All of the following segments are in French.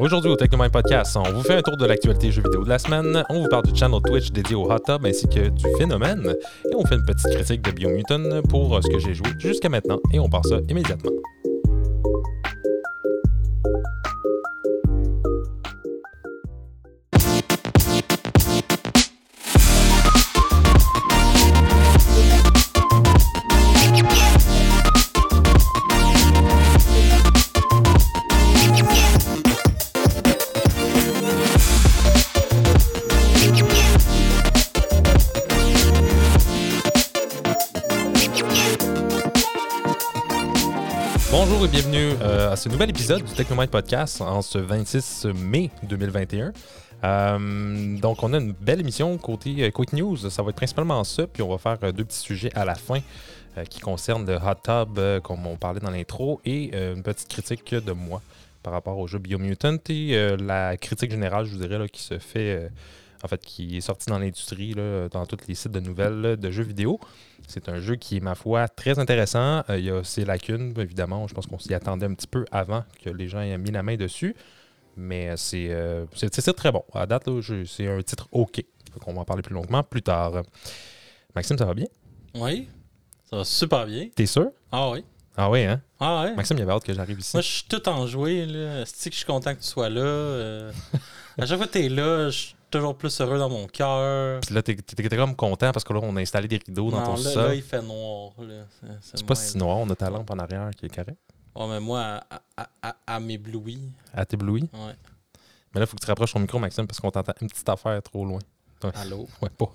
Aujourd'hui au Technomind Podcast, on vous fait un tour de l'actualité jeux vidéo de la semaine, on vous parle du channel Twitch dédié au hot tub ainsi que du phénomène, et on fait une petite critique de Biomutant pour euh, ce que j'ai joué jusqu'à maintenant, et on part ça immédiatement. Ce nouvel épisode du Technomind Podcast en ce 26 mai 2021. Euh, donc, on a une belle émission côté euh, Quick News. Ça va être principalement ça, puis on va faire euh, deux petits sujets à la fin euh, qui concernent le hot tub, euh, comme on parlait dans l'intro, et euh, une petite critique de moi par rapport au jeu Biomutant et euh, la critique générale, je vous dirais, là, qui se fait, euh, en fait, qui est sortie dans l'industrie, dans tous les sites de nouvelles de jeux vidéo. C'est un jeu qui est, ma foi, très intéressant. Euh, il y a ses lacunes, évidemment. Je pense qu'on s'y attendait un petit peu avant que les gens aient mis la main dessus. Mais euh, c'est euh, c'est- très bon. À date, c'est un titre OK. On va en parler plus longuement plus tard. Maxime, ça va bien? Oui, ça va super bien. T'es sûr? Ah oui. Ah oui, hein? Ah ouais. Maxime, il avait hâte que j'arrive ici. Moi, je suis tout enjoué. là. C'est que je suis content que tu sois là? euh. à chaque fois que tu es là, je toujours plus heureux dans mon cœur. Puis là, t'es t'es- t'es comme content parce que là, on a installé des rideaux dans Non, ton là, sol. là, il fait noir. là. C'est- C'est pas si noir, on a ta lampe en arrière qui est correcte. Ouais, mais moi, à, à, à, à m'éblouir. À t'éblouir? Ouais. Mais là, il faut que tu rapproches ton micro, Maxime, parce qu'on t'entend une petite affaire trop loin. Allô? Ouais, pas.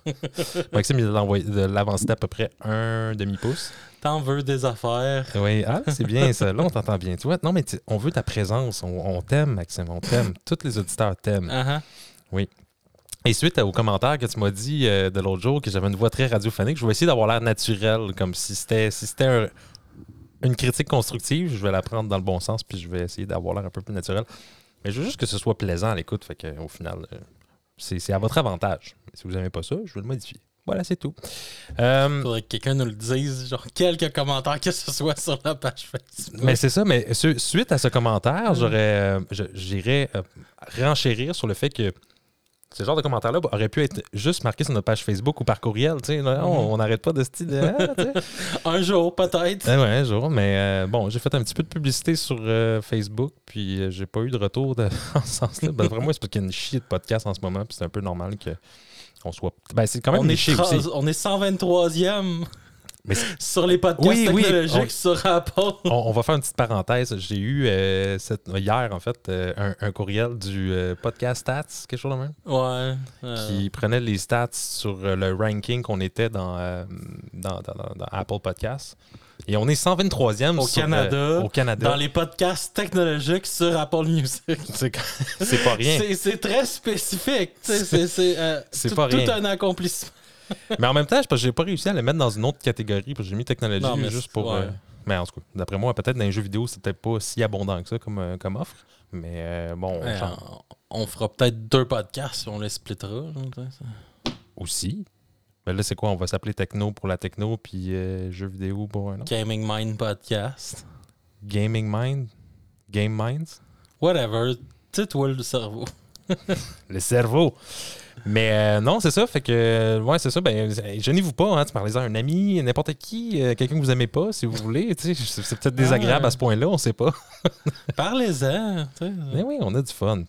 Maxime, il a l'avancé d'à peu près un demi-pouce. T'en veux des affaires? Oui, ah, c'est bien ça. Là, on t'entend bien. Tu vois, non, mais on veut ta présence. On, on t'aime, Maxime. On t'aime. Tous les auditeurs t'aiment. Ah ah. Et suite aux commentaires que tu m'as dit euh, de l'autre jour que j'avais une voix très radiophonique, je vais essayer d'avoir l'air naturel, comme si c'était si c'était un- une critique constructive. Je vais la prendre dans le bon sens, puis je vais essayer d'avoir l'air un peu plus naturel. Mais je veux juste que ce soit plaisant à l'écoute. Fait que, au final, euh, c'est à votre avantage. Si vous n'aimez pas ça, je vais le modifier. Voilà, c'est tout. Euh, Faudrait que quelqu'un nous le dise. Genre, quelques commentaires que ce soit sur la page Facebook. Mais c'est ça, mais su- suite à ce commentaire, Mm. j'aurais, euh, j'irais renchérir sur le fait que ce genre de commentaire-là aurait pu être juste marqué sur notre page Facebook ou par courriel. tu sais, là, Mm-hmm. On n'arrête pas de ce style. de- ah, tu sais. Un jour, peut-être. Eh ouais, un jour. Mais euh, bon, j'ai fait un petit peu de publicité sur euh, Facebook, puis euh, j'ai pas eu de retour de, en ce sens-là. Ben, vraiment, c'est parce qu'il y a une chier de podcast en ce moment, puis c'est un peu normal que on soit. Ben, c'est quand même on est 123e Mais sur les podcasts Oui, oui, technologiques on- sur Apple. On, on va faire une petite parenthèse. J'ai eu euh, cette- hier, en fait, euh, un, un courriel du euh, podcast Stats, quelque chose de même, Ouais. qui prenait les stats sur le ranking qu'on était dans, dans, dans- Apple Podcasts. Et on est 123e Au sur, Canada, au Canada. Dans les podcasts technologiques sur Apple Music. C'est pas rien. C'est- très spécifique. C'est tout- pas tout rien. un accomplissement. Mais en même temps, que j'ai pas réussi à le mettre dans une autre catégorie, parce que j'ai mis technologie Non, mais juste pour. ouais. euh, mais en tout cas, d'après moi, peut-être dans les jeux vidéo, peut-être pas si abondant que ça comme, euh, comme offre. Mais euh, bon, Ouais, on, on fera peut-être deux podcasts, on les splittera. ça. aussi. Mais là, c'est quoi? On va s'appeler techno pour la techno, puis euh, jeux vidéo pour un autre. Gaming Mind Podcast. Gaming Mind? Game Minds? Whatever. Tu sais, toi, le cerveau. Le cerveau. Mais euh, non, c'est ça. Fait que, ouais, c'est ça. Ben, gênez-vous pas. Hein, tu parlez à un ami, n'importe qui, euh, quelqu'un que vous aimez pas, si vous voulez. tu sais, C'est peut-être désagréable Ah. à ce point-là, on sait pas. Parlez-en. Mais oui, on a du fun.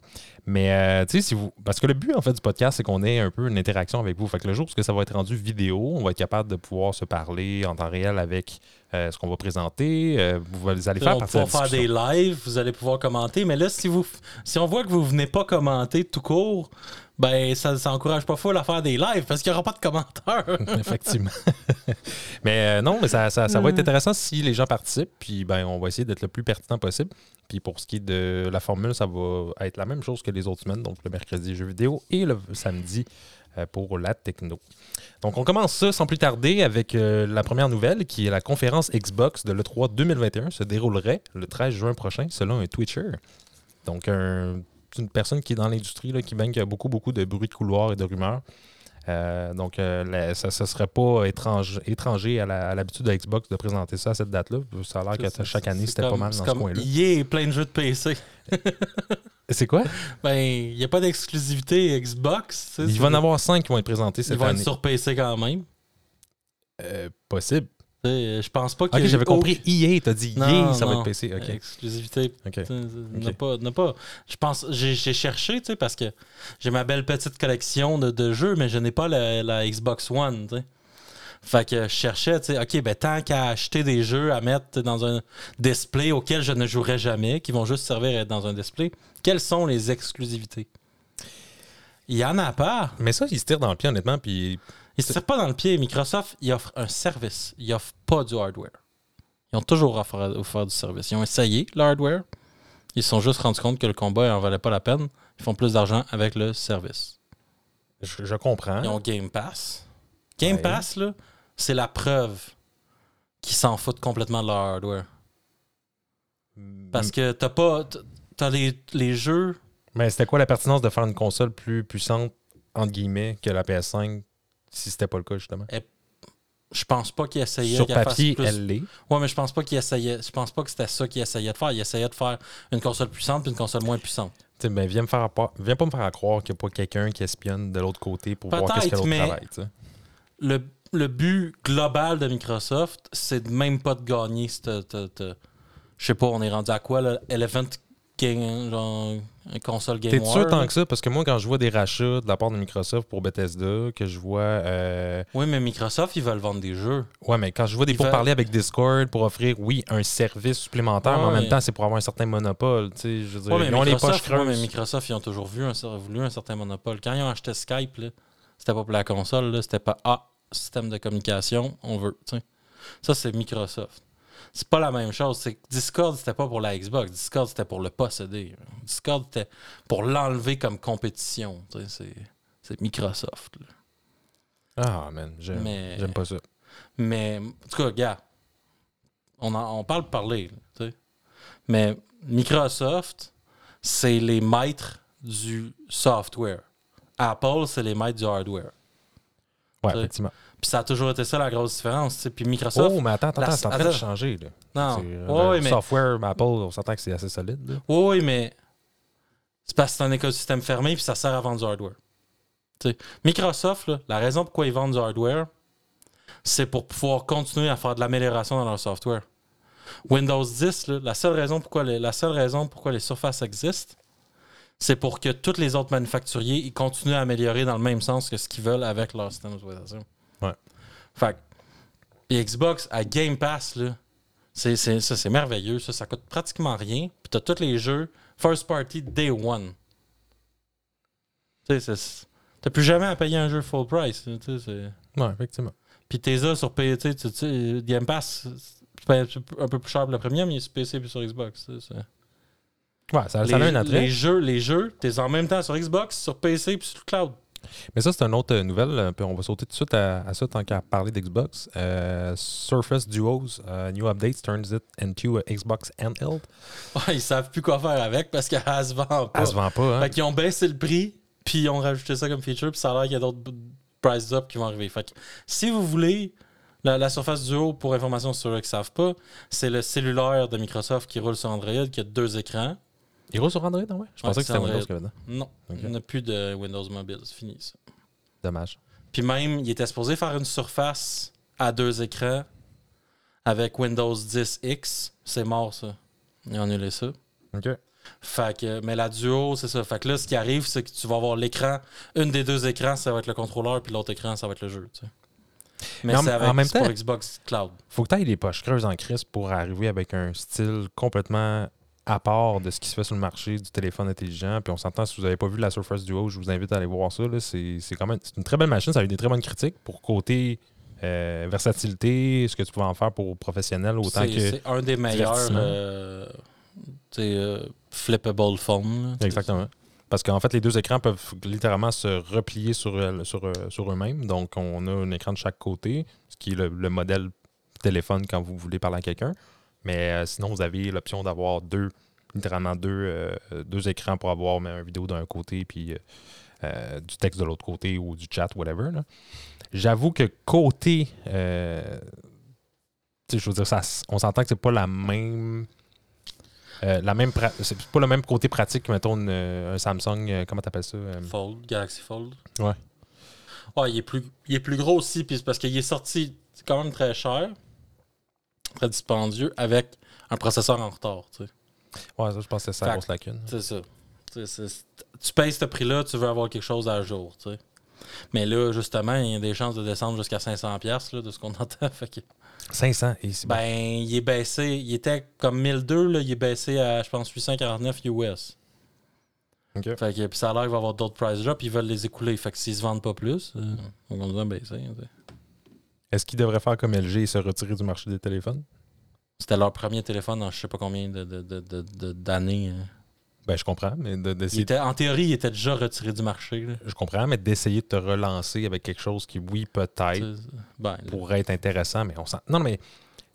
Mais, euh, tu sais, si vous. Parce que le but, en fait, du podcast, c'est qu'on ait un peu une interaction avec vous. Fait que le jour où ça va être rendu vidéo, on va être capable de pouvoir se parler en temps réel avec euh, ce qu'on va présenter. Euh, vous allez faire on va pouvoir faire des lives, vous allez pouvoir commenter. Mais là, si vous si on voit que vous venez pas commenter tout court, ben ça, ça encourage pas fou à faire des lives parce qu'il n'y aura pas de commentaires. Effectivement. mais euh, non, mais ça, ça- ça va être intéressant si les gens participent. Puis ben, on va essayer d'être le plus pertinent possible. Puis pour ce qui est de la formule, ça va être la même chose que les autres semaines. Donc le mercredi, jeux vidéo et le samedi euh, pour la techno. Donc on commence ça sans plus tarder avec euh, la première nouvelle qui est la conférence Xbox de l'E3 2021 se déroulerait le 13 juin prochain selon un Twitcher. Donc un- une personne qui est dans l'industrie, là, qui baigne qui a beaucoup, beaucoup de bruit de couloir et de rumeurs. Euh, donc, euh, la- ça ne serait pas étrange, étranger à l'habitude de Xbox de présenter ça à cette date-là. Ça a l'air que chaque année, c'était pas mal dans ce coin-là. EA et plein de jeux de PC. C'est quoi? Ben, il n'y a pas d'exclusivité Xbox. Il va en avoir cinq qui vont être présentés Ils cette vont année. être sur PC quand même. Euh, possible. Sais, Je pense pas qu'il Ok, j'avais compris EA, t'as dit Non, EA, ça va être PC. Ok. Exclusivité. Ok. Pas, pas. Je pense, j'ai cherché, tu sais, parce que j'ai ma belle petite collection de, de jeux, mais je n'ai pas la, la Xbox One, tu sais. Fait que je cherchais, tu sais, OK, ben tant qu'à acheter des jeux à mettre dans un display auquel je ne jouerai jamais, qui vont juste servir à être dans un display, quelles sont les exclusivités? Il y en a pas. Mais ça, il se tire dans le pied, honnêtement, puis Ils se tirent pas dans le pied. Microsoft, ils offrent un service. Ils offrent pas du hardware. Ils ont toujours offert, offert du service. Ils ont essayé le hardware. Ils se sont juste rendus compte que le combat n'en valait pas la peine. Ils font plus d'argent avec le service. je, je comprends. Ils ont Game Pass. Game Ouais. Pass, là, c'est la preuve qu'ils s'en foutent complètement de leur hardware. Parce que t'as pas. t'as- T'as les, les jeux. Mais c'était quoi la pertinence de faire une console plus puissante, entre guillemets, que la PS5, si c'était pas le cas, justement? Je pense pas qu'ils essayaient Sur fasse papier, plus- elle l'est. Ouais, mais je pense pas qu'ils essayaient. Je pense pas que c'était ça qu'ils essayaient de faire. Ils essayaient de faire une console puissante puis une console moins puissante. Tu sais, ben, viens, me faire pas, viens pas me faire croire qu'il n'y a pas quelqu'un qui espionne de l'autre côté pour voir qu'est-ce que l'autre mais- travaille. Le, le but global de Microsoft, c'est de même pas de gagner je sais pas, on est rendu à quoi, là? Elephant Game, genre, une console Game T'es sûr tant que ça? Parce que moi, quand je vois des rachats de la part de Microsoft pour Bethesda, que je vois. euh, Oui, mais Microsoft, ils veulent vendre des jeux. Ouais, mais quand je vois des Ils pourparlers avec Discord pour offrir, oui, un service supplémentaire, mais en même temps, c'est pour avoir un certain monopole. Tu sais, je veux dire, Ouais, mais ils ont les poches ouais, mais Microsoft, ils ont toujours vu un, voulu un certain monopole. Quand ils ont acheté Skype, là, c'était pas pour la console, là, c'était pas Ah, système de communication, on veut. tu sais. Ça, c'est Microsoft. C'est pas la même chose. C'est que Discord, c'était pas pour la Xbox. Discord, c'était pour le posséder. Discord, c'était pour l'enlever comme compétition. C'est, Microsoft. là. Ah, man, j'aime Mais- j'aime pas ça. Mais, en tout cas, gars, on, en- on parle de parler. là. Mais Microsoft, c'est les maîtres du software. Apple, c'est les maîtres du hardware. Ouais, effectivement. Puis ça a toujours été ça la grosse différence. Puis Microsoft. Oh, mais attends, attends, la- c'est en train de changer. Là. non. C'est, euh, ouais, mais, software, Apple, on s'entend que c'est assez solide. là. ouais, mais c'est parce que c'est un écosystème fermé puis ça sert à vendre du hardware. Microsoft, là, la raison pourquoi ils vendent du hardware, c'est pour pouvoir continuer à faire de l'amélioration dans leur software. Windows 10, là, la, seule raison pourquoi les, la seule raison pourquoi les surfaces existent, c'est pour que tous les autres manufacturiers ils continuent à améliorer dans le même sens que ce qu'ils veulent avec leur système d'exploitation. Ouais. Fait puis Xbox à Game Pass, là, c'est, c'est- ça c'est merveilleux. Ça, ça coûte pratiquement rien. Puis t'as tous les jeux first party day one. Tu sais, t'as plus jamais à payer un jeu full price. tu sais, Ouais, effectivement. Puis t'es là sur PC, tu sais, Game Pass, tu payes un peu plus cher pour le premium, mais sur PC puis sur Xbox. c'est- Ouais, ça, les, ça a un attrait. les jeux, les jeux, t'es en même temps sur Xbox, sur PC puis sur le cloud. Mais ça, c'est une autre euh, nouvelle. euh, Puis on va sauter tout de suite à, à ça tant qu'à parler d'Xbox. Euh, Surface Duos, new updates turns it into Xbox handheld. Ouais, ils savent plus quoi faire avec parce qu'elle se vend pas. Elle se vend pas, hein? Fait qu'ils ont baissé le prix, puis ils ont rajouté ça comme feature, puis ça a l'air qu'il y a d'autres price up qui vont arriver. Fait que si vous voulez, la, la Surface Duo, pour information sur ceux qui ne savent pas, c'est le cellulaire de Microsoft qui roule sur Android, qui a deux écrans. Il roule sur Android, non? Ouais? Je pensais que c'était. Windows qu'il y avait dedans. Non, il n'y a plus de Windows Mobile, c'est fini ça. Dommage. Puis même, il était supposé faire une surface à deux écrans avec Windows 10X. C'est mort ça. Ils ont annulé ça. OK. Fait que, mais la duo, c'est ça. Fait que là, ce qui arrive, c'est que tu vas avoir l'écran. Une des deux écrans, ça va être le contrôleur, puis l'autre écran, ça va être le jeu. tu sais. Mais, Mais en- c'est avec- en même c'est pour temps- Xbox Cloud. Faut que tu ailles les poches creuses en crise pour arriver avec un style complètement à part de ce qui se fait sur le marché du téléphone intelligent. Puis on s'entend, si vous n'avez pas vu la Surface Duo, je vous invite à aller voir ça. C'est quand même une très belle machine. Ça a eu des très bonnes critiques pour côté euh, versatilité, ce que tu pouvais en faire pour professionnels autant C'est que. c'est un des meilleurs euh, euh, flippable phone. là, tu sais. Exactement. Parce qu'en fait, les deux écrans peuvent littéralement se replier sur, sur, euh, sur eux-mêmes. Donc, on a un écran de chaque côté, ce qui est le, le modèle téléphone quand vous voulez parler à quelqu'un. Mais euh, sinon, vous avez l'option d'avoir deux, littéralement deux, euh, deux écrans pour avoir mais, un vidéo d'un côté puis euh, du texte de l'autre côté ou du chat, whatever. J'avoue que côté. je veux dire, ça, on s'entend que c'est pas la même. La même c'est pas le même côté pratique que, mettons, une, un Samsung, comment t'appelles ça? Fold, Galaxy Fold. Ouais. Ouais, il est plus, il est plus gros aussi, puis c'est parce qu'il est sorti quand même très cher, très dispendieux, avec un processeur en retard, tu sais. Ouais, ça, je pense que c'est ça la grosse lacune. C'est ça. Tu payes ce prix-là, tu veux avoir quelque chose à jour, tu sais. Mais là, justement, il y a des chances de descendre jusqu'à 500$ piastres, là, de ce qu'on entend. Fait que, 500 et c'est ben, il est baissé. Il était comme 1002, là, il est baissé à, je pense, 849 US. Ok. Fait que puis ça a l'air qu'il va y avoir d'autres price drops, ils veulent les écouler. Fait que s'ils se vendent pas plus, euh, on va baisser. Est-ce qu'ils devraient faire comme LG et se retirer du marché des téléphones? C'était leur premier téléphone en je sais pas combien de- de- de- de- de- d'années. hein. Ben, je comprends, mais de- d'essayer était- en théorie, il était déjà retiré du marché. là. Je comprends, mais d'essayer de te relancer avec quelque chose qui, oui, peut-être, Ben, pourrait être intéressant, mais on sent. Non, mais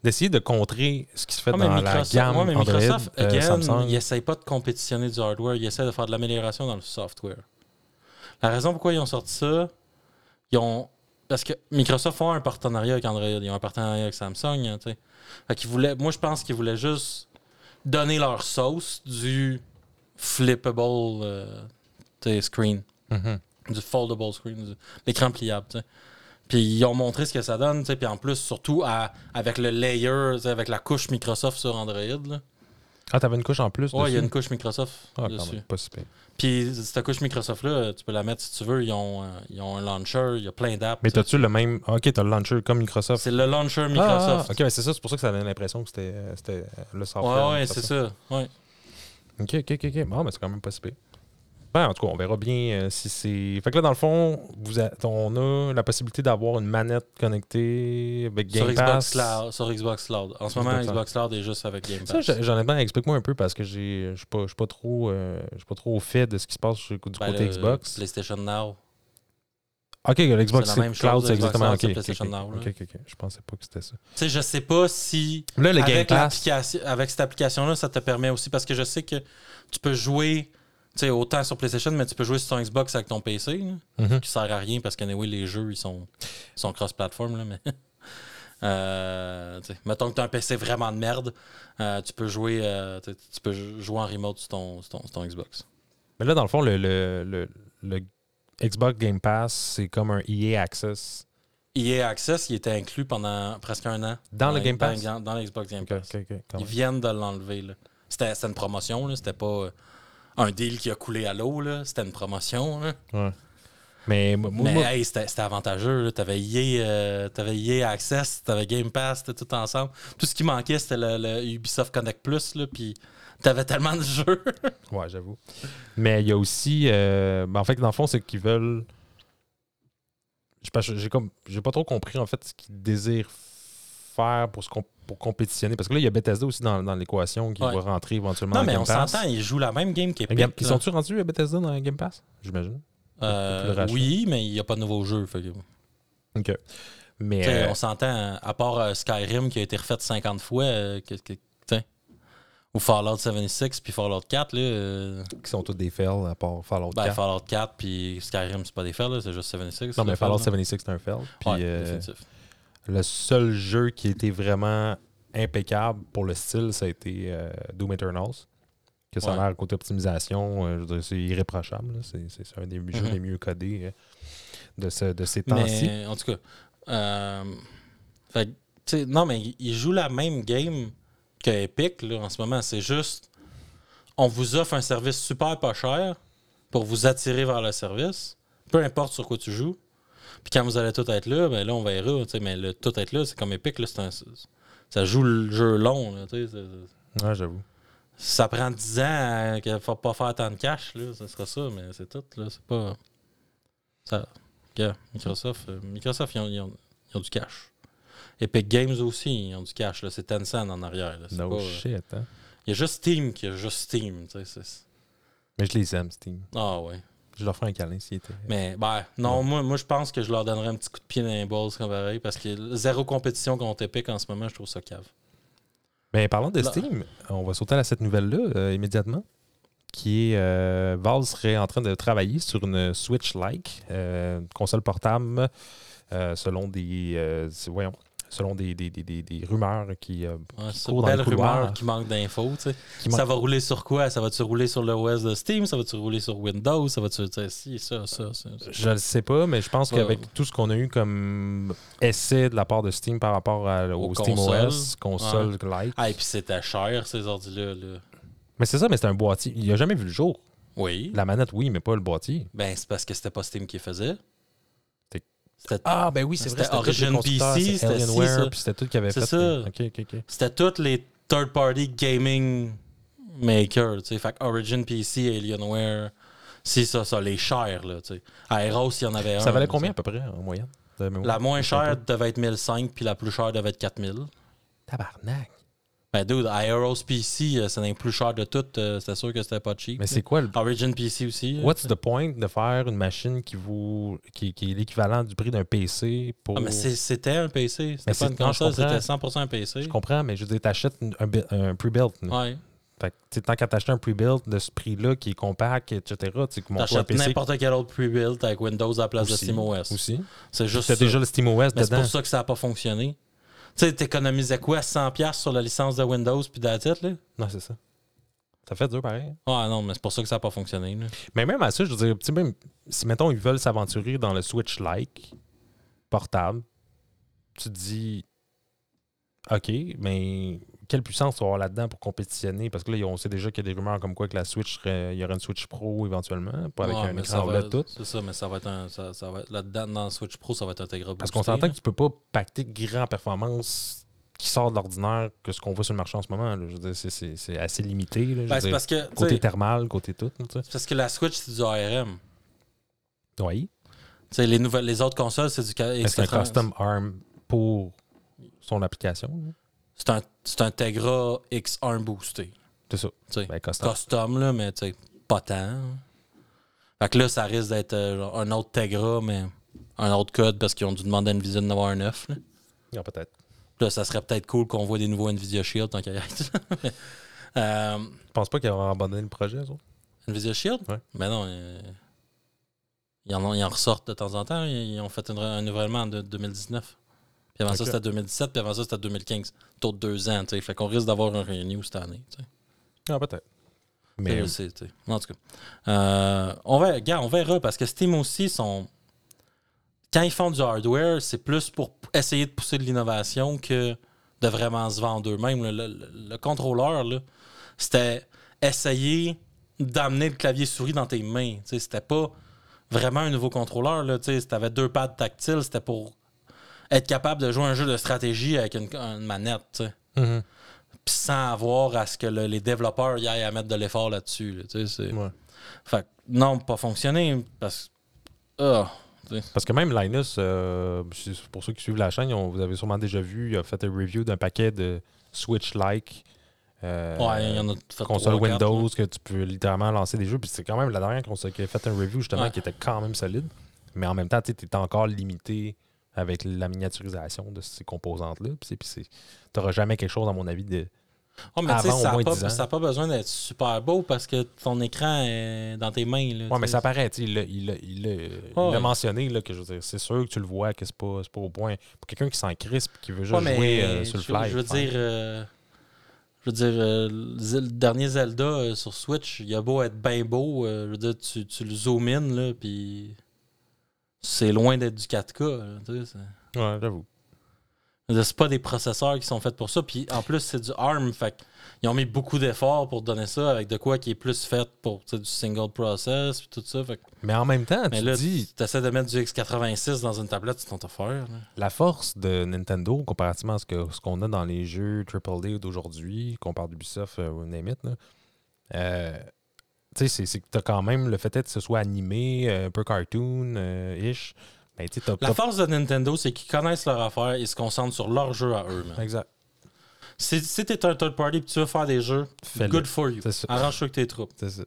d'essayer de contrer ce qui se fait Ah, dans la Microsoft, gamme ouais, mais Android, Microsoft, euh, again, Samsung. il essaye pas de compétitionner du hardware, il essaie de faire de l'amélioration dans le software. La raison pourquoi ils ont sorti ça, ils ont. Parce que Microsoft font un partenariat avec Android, ils ont un partenariat avec Samsung. hein, tu sais. Fait qu'ils voulaient, moi, je pense qu'ils voulaient juste donner leur sauce du flippable euh, screen, Mhm. du foldable screen, l'écran pliable. tu sais. Puis ils ont montré ce que ça donne, tu sais, puis en plus, surtout à- avec le layer, avec la couche Microsoft sur Android. Là. Ah, t'avais une couche en plus Ouais, il y a une couche Microsoft Ah, quand dessus. même, pas si pire. Puis cette couche Microsoft-là, tu peux la mettre si tu veux. Ils ont, euh, ils ont un launcher, il y a plein d'apps. Mais t'as-tu le même... Ah, Ok, t'as le launcher comme Microsoft. C'est le launcher Ah, Microsoft. ah, ok, mais c'est ça, c'est pour ça que ça donnait l'impression que c'était euh, euh, le software. ouais, ouais, c'est ça. Ouais. Ok, ok, ok, ok. Bon, mais c'est quand même pas si pire. Ben, en tout cas, on verra bien euh, si c'est. Fait que là, dans le fond, vous a- on a la possibilité d'avoir une manette connectée avec Sur Game Xbox, Pass. Cloud, sur Xbox Cloud. En ce moment, Xbox Cloud. Xbox Cloud est juste avec Game Ça, Pass. j'ai- honnêtement, explique-moi un peu parce que je suis pas, je suis pas trop, euh, pas trop au fait de ce qui se passe du Ben, côté le Xbox. PlayStation Now. Ok, Xbox même Cloud, c'est Xbox exactement ok. PlayStation ok, Now, là. ok, ok, ok. Je pensais pas que c'était ça. Tu sais, je sais pas si. Là, le Game avec, Pass. avec cette application-là, ça te permet aussi parce que je sais que tu peux jouer. Tu sais, autant sur PlayStation, mais tu peux jouer sur ton Xbox avec ton PC, là, Mhm. qui sert à rien parce que anyway, les jeux, ils sont, ils sont cross-platform. là, Mais Euh, mettons que tu as un PC vraiment de merde, euh, tu peux jouer euh, tu peux jouer en remote sur ton, sur ton, sur ton Xbox. Mais là, dans le fond, le, le, le, le Xbox Game Pass, c'est comme un EA Access. EA Access, il était inclus pendant presque un an. Dans le Game Pass? Dans, dans le Xbox Game Pass. Ils viennent de l'enlever. C'était une promotion, c'était pas un deal qui a coulé à l'eau, là. c'était une promotion. là. Ouais. Mais moi, Mais moi- hey, c'était c'était avantageux. T'avais EA, euh, EA Access, t'avais Game Pass, tout ensemble. Tout ce qui manquait, c'était le, le Ubisoft Connect Plus, là, puis t'avais tellement de jeux. Ouais, j'avoue. Mais il y a aussi. euh, ben, en fait, dans le fond, c'est qu'ils veulent. Je sais pas, J'ai comme. J'ai pas trop compris en fait ce qu'ils désirent faire pour, se comp- pour compétitionner? Parce que là, il y a Bethesda aussi dans, dans l'équation qui Ouais. va rentrer éventuellement non, dans mais Game on s'entend, ils jouent la même game qu'Epic. Ils sont-tu rendus à Bethesda dans Game Pass? J'imagine. Euh, oui, mais il n'y a pas de fait que- Ok. Mais. Euh, On s'entend, à part euh, Skyrim qui a été refait 50 fois, que- que- t'sais, ou Fallout 76 puis Fallout 4, là, euh, qui sont tous des fails à part Fallout ben, 4. Fallout 4 puis Skyrim, c'est pas des fails, c'est juste 76. non, mais Fallout fail, là. 76, c'est un fail. Puis Ouais, euh, définitif. Le seul jeu qui était vraiment impeccable pour le style, ça a été euh, Doom Eternals. Que ça a Ouais. l'air côté optimisation, euh, je veux dire, c'est irréprochable. C'est un des jeux Mhm. les mieux codés euh, de, ce- de ces temps-ci. En tout cas, fait non, mais ils- ils jouent la même game que Epic là, en ce moment. C'est juste, on vous offre un service super pas cher pour vous attirer vers le service, peu importe sur quoi tu joues. Puis quand vous allez tout être là, ben là, on verra. t'sais, Mais le tout être là, c'est comme Epic, là, c'est un- ça joue le jeu long. Là, t'sais, Ouais, j'avoue. ça prend 10 ans qu'il ne faut pas faire tant de cash, là, ce sera ça, mais c'est tout. Là, c'est pas. Ça. Microsoft, euh, Microsoft ils, ont, ils ont- ils ont du cash. Epic Games aussi, ils ont du cash. là. C'est Tencent en arrière. là. C'est No pas, euh, shit, hein. Il y a juste Steam qui a juste Steam. tu sais, c'est- Mais je les aime, Steam. Ah ouais. Je leur ferai un câlin s'il était. Mais ben, non, Ouais. moi, moi je pense que je leur donnerais un petit coup de pied dans les balls comme pareil parce que zéro compétition contre Epic en ce moment, je trouve ça cave. Mais parlant de Là. Steam, on va sauter à cette nouvelle-là euh, immédiatement. Qui est. euh, Valve serait en train de travailler sur une Switch-like, euh, une console portable, euh, selon des. euh, voyons. Selon des, des, des, des, des rumeurs qui. euh, Ouais, dans les rumeur qui manque d'infos. tu sais. Ça va rouler sur quoi? Ça va-tu rouler sur le OS de Steam? Ça va-tu rouler sur Windows? Ça va-tu. tu sais, Si, ça, ça, ça. Je ne sais pas, mais je pense Ouais. qu'avec tout ce qu'on a eu comme essai de la part de Steam par rapport à- au Aux SteamOS, consoles. console-like. Ah, et puis c'était cher, ces ordi-là. là. Mais c'est ça, mais c'est un boîtier. Il a jamais vu le jour. Oui. La manette, oui, mais pas le boîtier. Ben, c'est parce que c'était pas Steam qui faisait. Ah, ben oui, c'est vrai, C'était Origin PC, c'est c'était Alienware, ça. puis c'était tout qui avait C'est fait. ça. euh, Ok, ok, ok. c'était toutes les third-party gaming makers. tu sais. Fait que Origin PC, Alienware, si ça, ça, les chers. Là, tu sais. Aeros, il y en avait un. Ça valait combien à peu près en moyenne? La moins chère devait être 1005, puis la plus chère devait être 4000. Tabarnak. Ben, dude, Aeros PC, euh, c'est l'un des plus cher de toutes. euh, C'était sûr que c'était pas cheap. Mais c'est quoi le. Origin PC aussi. What's the point de faire une machine qui vaut qui, qui est l'équivalent du prix d'un PC pour. Ah, mais c'est- c'était un PC. C'était c'est- pas une console, c'était 100% un PC. Je comprends, mais je veux dire, t'achètes un, un, un pre-built. Ouais. Fait que, tant qu'à t'acheter un pre-built de ce prix-là qui est compact, etc., tu un T'achètes n'importe quel autre pre-built avec Windows à la place aussi, de SteamOS. Aussi. C'est juste déjà le SteamOS c'est pour ça que ça n'a pas fonctionné. Tu sais, t'économisais quoi? 100$ sur la licence de Windows puis that's it, là? Non, c'est ça. Ça fait dur pareil. Ah non, mais c'est pour ça que ça n'a pas fonctionné. Là. Mais même à ça, je veux dire, même si, mettons, ils veulent s'aventurer dans le Switch-like portable, tu te dis, OK, mais quelle puissance tu vas avoir là-dedans pour compétitionner? Parce que là, on sait déjà qu'il y a des rumeurs comme quoi que la Switch, serait- il y aurait une Switch Pro éventuellement, pas avec Ouais, un écran va- OLED tout. C'est ça, mais ça va être un. Ça, va là-dedans, dans le Switch Pro, ça va être intégré. Parce qu'on s'entend que tu peux pas pacter grand performance qui sort de l'ordinaire que ce qu'on voit sur le marché en ce moment. là. Je veux dire, c'est- assez limité. là. Je veux Ben, dire, parce que. côté thermal, côté tout. c'est parce que la Switch, c'est du ARM. Oui. Les, nouvelles, les autres consoles, c'est du Mais c'est un X80. custom ARM pour son application. là. C'est un, un Tegra X ARM boosté. C'est ça. Ben, custom. Custom, là, mais tu sais, pas tant. Fait que là, ça risque d'être euh, un autre Tegra, mais un autre code parce qu'ils ont dû demander à Nvidia d'en avoir un neuf. Là. Ah, peut-être. Là, ça serait peut-être cool qu'on voit des nouveaux Nvidia Shield tant qu'il y a. euh, Je pense pas qu'ils auront abandonné le projet, autres. Nvidia Shield? Ouais. Ben non. euh, ils, en ont- ils en ressortent de temps en temps. Ils ont fait une- un renouvellement de 2019. Puis avant ça, c'était 2017. Puis avant ça, c'était 2015. Taux de deux ans. tu sais. Fait qu'on risque d'avoir un renew cette année. tu sais. Ah, peut-être. Mais. En tout cas. Euh, on, verra, gars, on verra parce que Steam aussi sont. Quand ils font du hardware, c'est plus pour essayer de pousser de l'innovation que de vraiment se vendre eux-mêmes. Le, le- le contrôleur, c'était essayer d'amener le clavier souris dans tes mains. C'était pas vraiment un nouveau contrôleur. Tu t'avais deux pads tactiles, c'était pour être capable de jouer un jeu de stratégie avec une, une manette. tu sais Mhm. puis sans avoir à ce que le- les développeurs y aillent à mettre de l'effort là-dessus. là, tu sais, c'est- Ouais. Fait que non, pas fonctionné parce que. Ah. Parce que même Linus, euh, pour ceux qui suivent la chaîne, vous avez sûrement déjà vu, il a fait un review d'un paquet de Switch-like. euh, ouais, il y en a fait console Windows que tu peux littéralement lancer des jeux. Puis c'est quand même la dernière console qui a fait un review justement Ouais. qui était quand même solide. Mais en même temps, tu es encore limité avec la miniaturisation de ces composantes-là. Puis tu n'auras jamais quelque chose, à mon avis, de. Oh, mais tu sais, avant ça n'a pas, 10 ans. ça a pas besoin d'être super beau parce que ton écran est dans tes mains. Tu mais ça paraît, il l'a il il Ouais. mentionné, là, que je veux dire, c'est sûr que tu le vois, que c'est pas, pas au point. Pour quelqu'un qui s'en crispe, qui veut juste Ouais, jouer euh, sur le fly. Je veux dire. euh, je veux dire, euh, le dernier Zelda sur Switch, il a beau être bien beau, je veux dire, tu, tu le zoom in, là, puis c'est loin d'être du 4K. là, tu sais, Ouais, j'avoue. C'est pas des processeurs qui sont faits pour ça. Puis en plus, c'est du ARM. Fait ils ont mis beaucoup d'efforts pour donner ça avec de quoi qui est plus fait pour du single process puis tout ça. Fait que- Mais en même temps, mais tu là, dis, tu essaies de mettre du X86 dans une tablette, c'est ton affaire. la force de Nintendo, comparativement à ce que- ce qu'on a dans les jeux AAA d'aujourd'hui, qu'on parle d'Ubisoft euh, ou name it, là, euh, tu sais, c'est- que tu as quand même le fait que ce soit animé, euh, un peu cartoon-ish. mais tu sais, t'as La force de Nintendo, c'est qu'ils connaissent leur affaire et se concentrent sur leur jeu à eux. man. Exact. Si, si t'es un third party et tu veux faire des jeux, Fais-le. good for you. Arrange-toi avec tes troupes. C'est ça.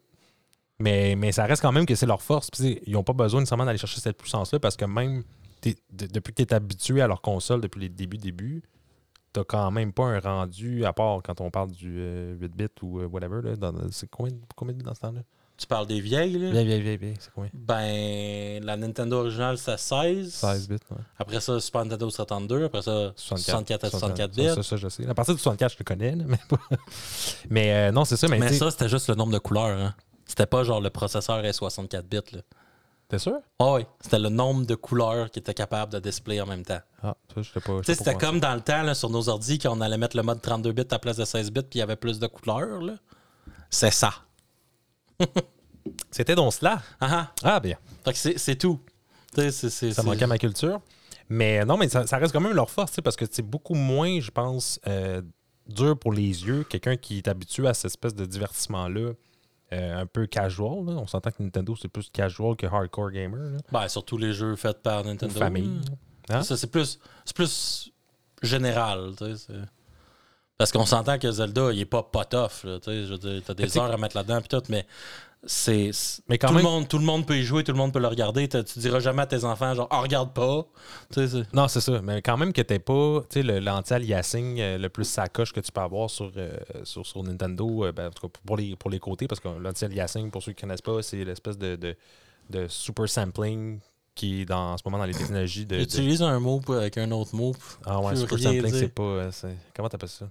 Mais, mais ça reste quand même que c'est leur force. Ils n'ont pas besoin nécessairement d'aller chercher cette puissance-là parce que même de- depuis que tu es habitué à leur console depuis les débuts, débuts, tu quand même pas un rendu, à part quand on parle du euh, 8-bit ou euh, whatever. là, dans- C'est combien, combien de bits dans ce temps-là? Tu parles des vieilles, là? Vieille, vieille, vieille, vieille, c'est combien? Ben, la Nintendo originale, c'était 16. 16 bits, ouais. Après ça, Super Nintendo 62. Après ça, 64 à 64 Ça, bits. ça, ça, je sais. À partir du 64, je le connais, là, mais pas- Mais euh, non, c'est ça, mais, ça, c'était juste le nombre de couleurs. Hein. C'était pas genre le processeur est 64 bits. Là. T'es sûr? Ah oui, c'était le nombre de couleurs qui était capable de display en même temps. Ah, ça, je sais pas. Tu sais, c'était comme dans le temps, là, sur nos ordi, quand on allait mettre le mode 32 bits à la place de 16 bits, puis il y avait plus de couleurs. là. C'est ça. C'était donc cela. Ah, ah. Ah, bien. Fait que c'est tout. Ça manquait à ma culture. Mais non, mais ça, ça reste quand même leur force, tu sais, parce que c'est beaucoup moins, je pense, euh, dur pour les yeux. Quelqu'un qui est habitué à cette espèce de divertissement-là, euh, un peu casual. là. On s'entend que Nintendo, c'est plus casual que hardcore gamer. là. Ben, surtout les jeux faits par Ou Nintendo. famille. là. Hein? Ça, c'est plus, c'est plus général. tu sais, c'est- Parce qu'on s'entend que Zelda, il est pas pas tough. Là, tu sais, je veux dire, t'as des heures à mettre là-dedans, puis tout, mais c'est. Mais quand tout, même- le monde, tout le monde peut y jouer, tout le monde peut le regarder. Tu diras jamais à tes enfants, genre, ah, regarde pas. Non, c'est ça. Mais quand même que t'es pas, tu sais, l'anti-aliasing euh, le plus sacoche que tu peux avoir sur, euh, sur, sur Nintendo, euh, ben, en tout cas pour les, pour les côtés, parce que l'anti-aliasing, pour ceux qui ne connaissent pas, c'est l'espèce de, de, de super sampling qui est dans, en ce moment dans les technologies de. de- Utilise un mot avec un autre mot. Ah ouais, super sampling, c'est pas. Comment t'appelles ça?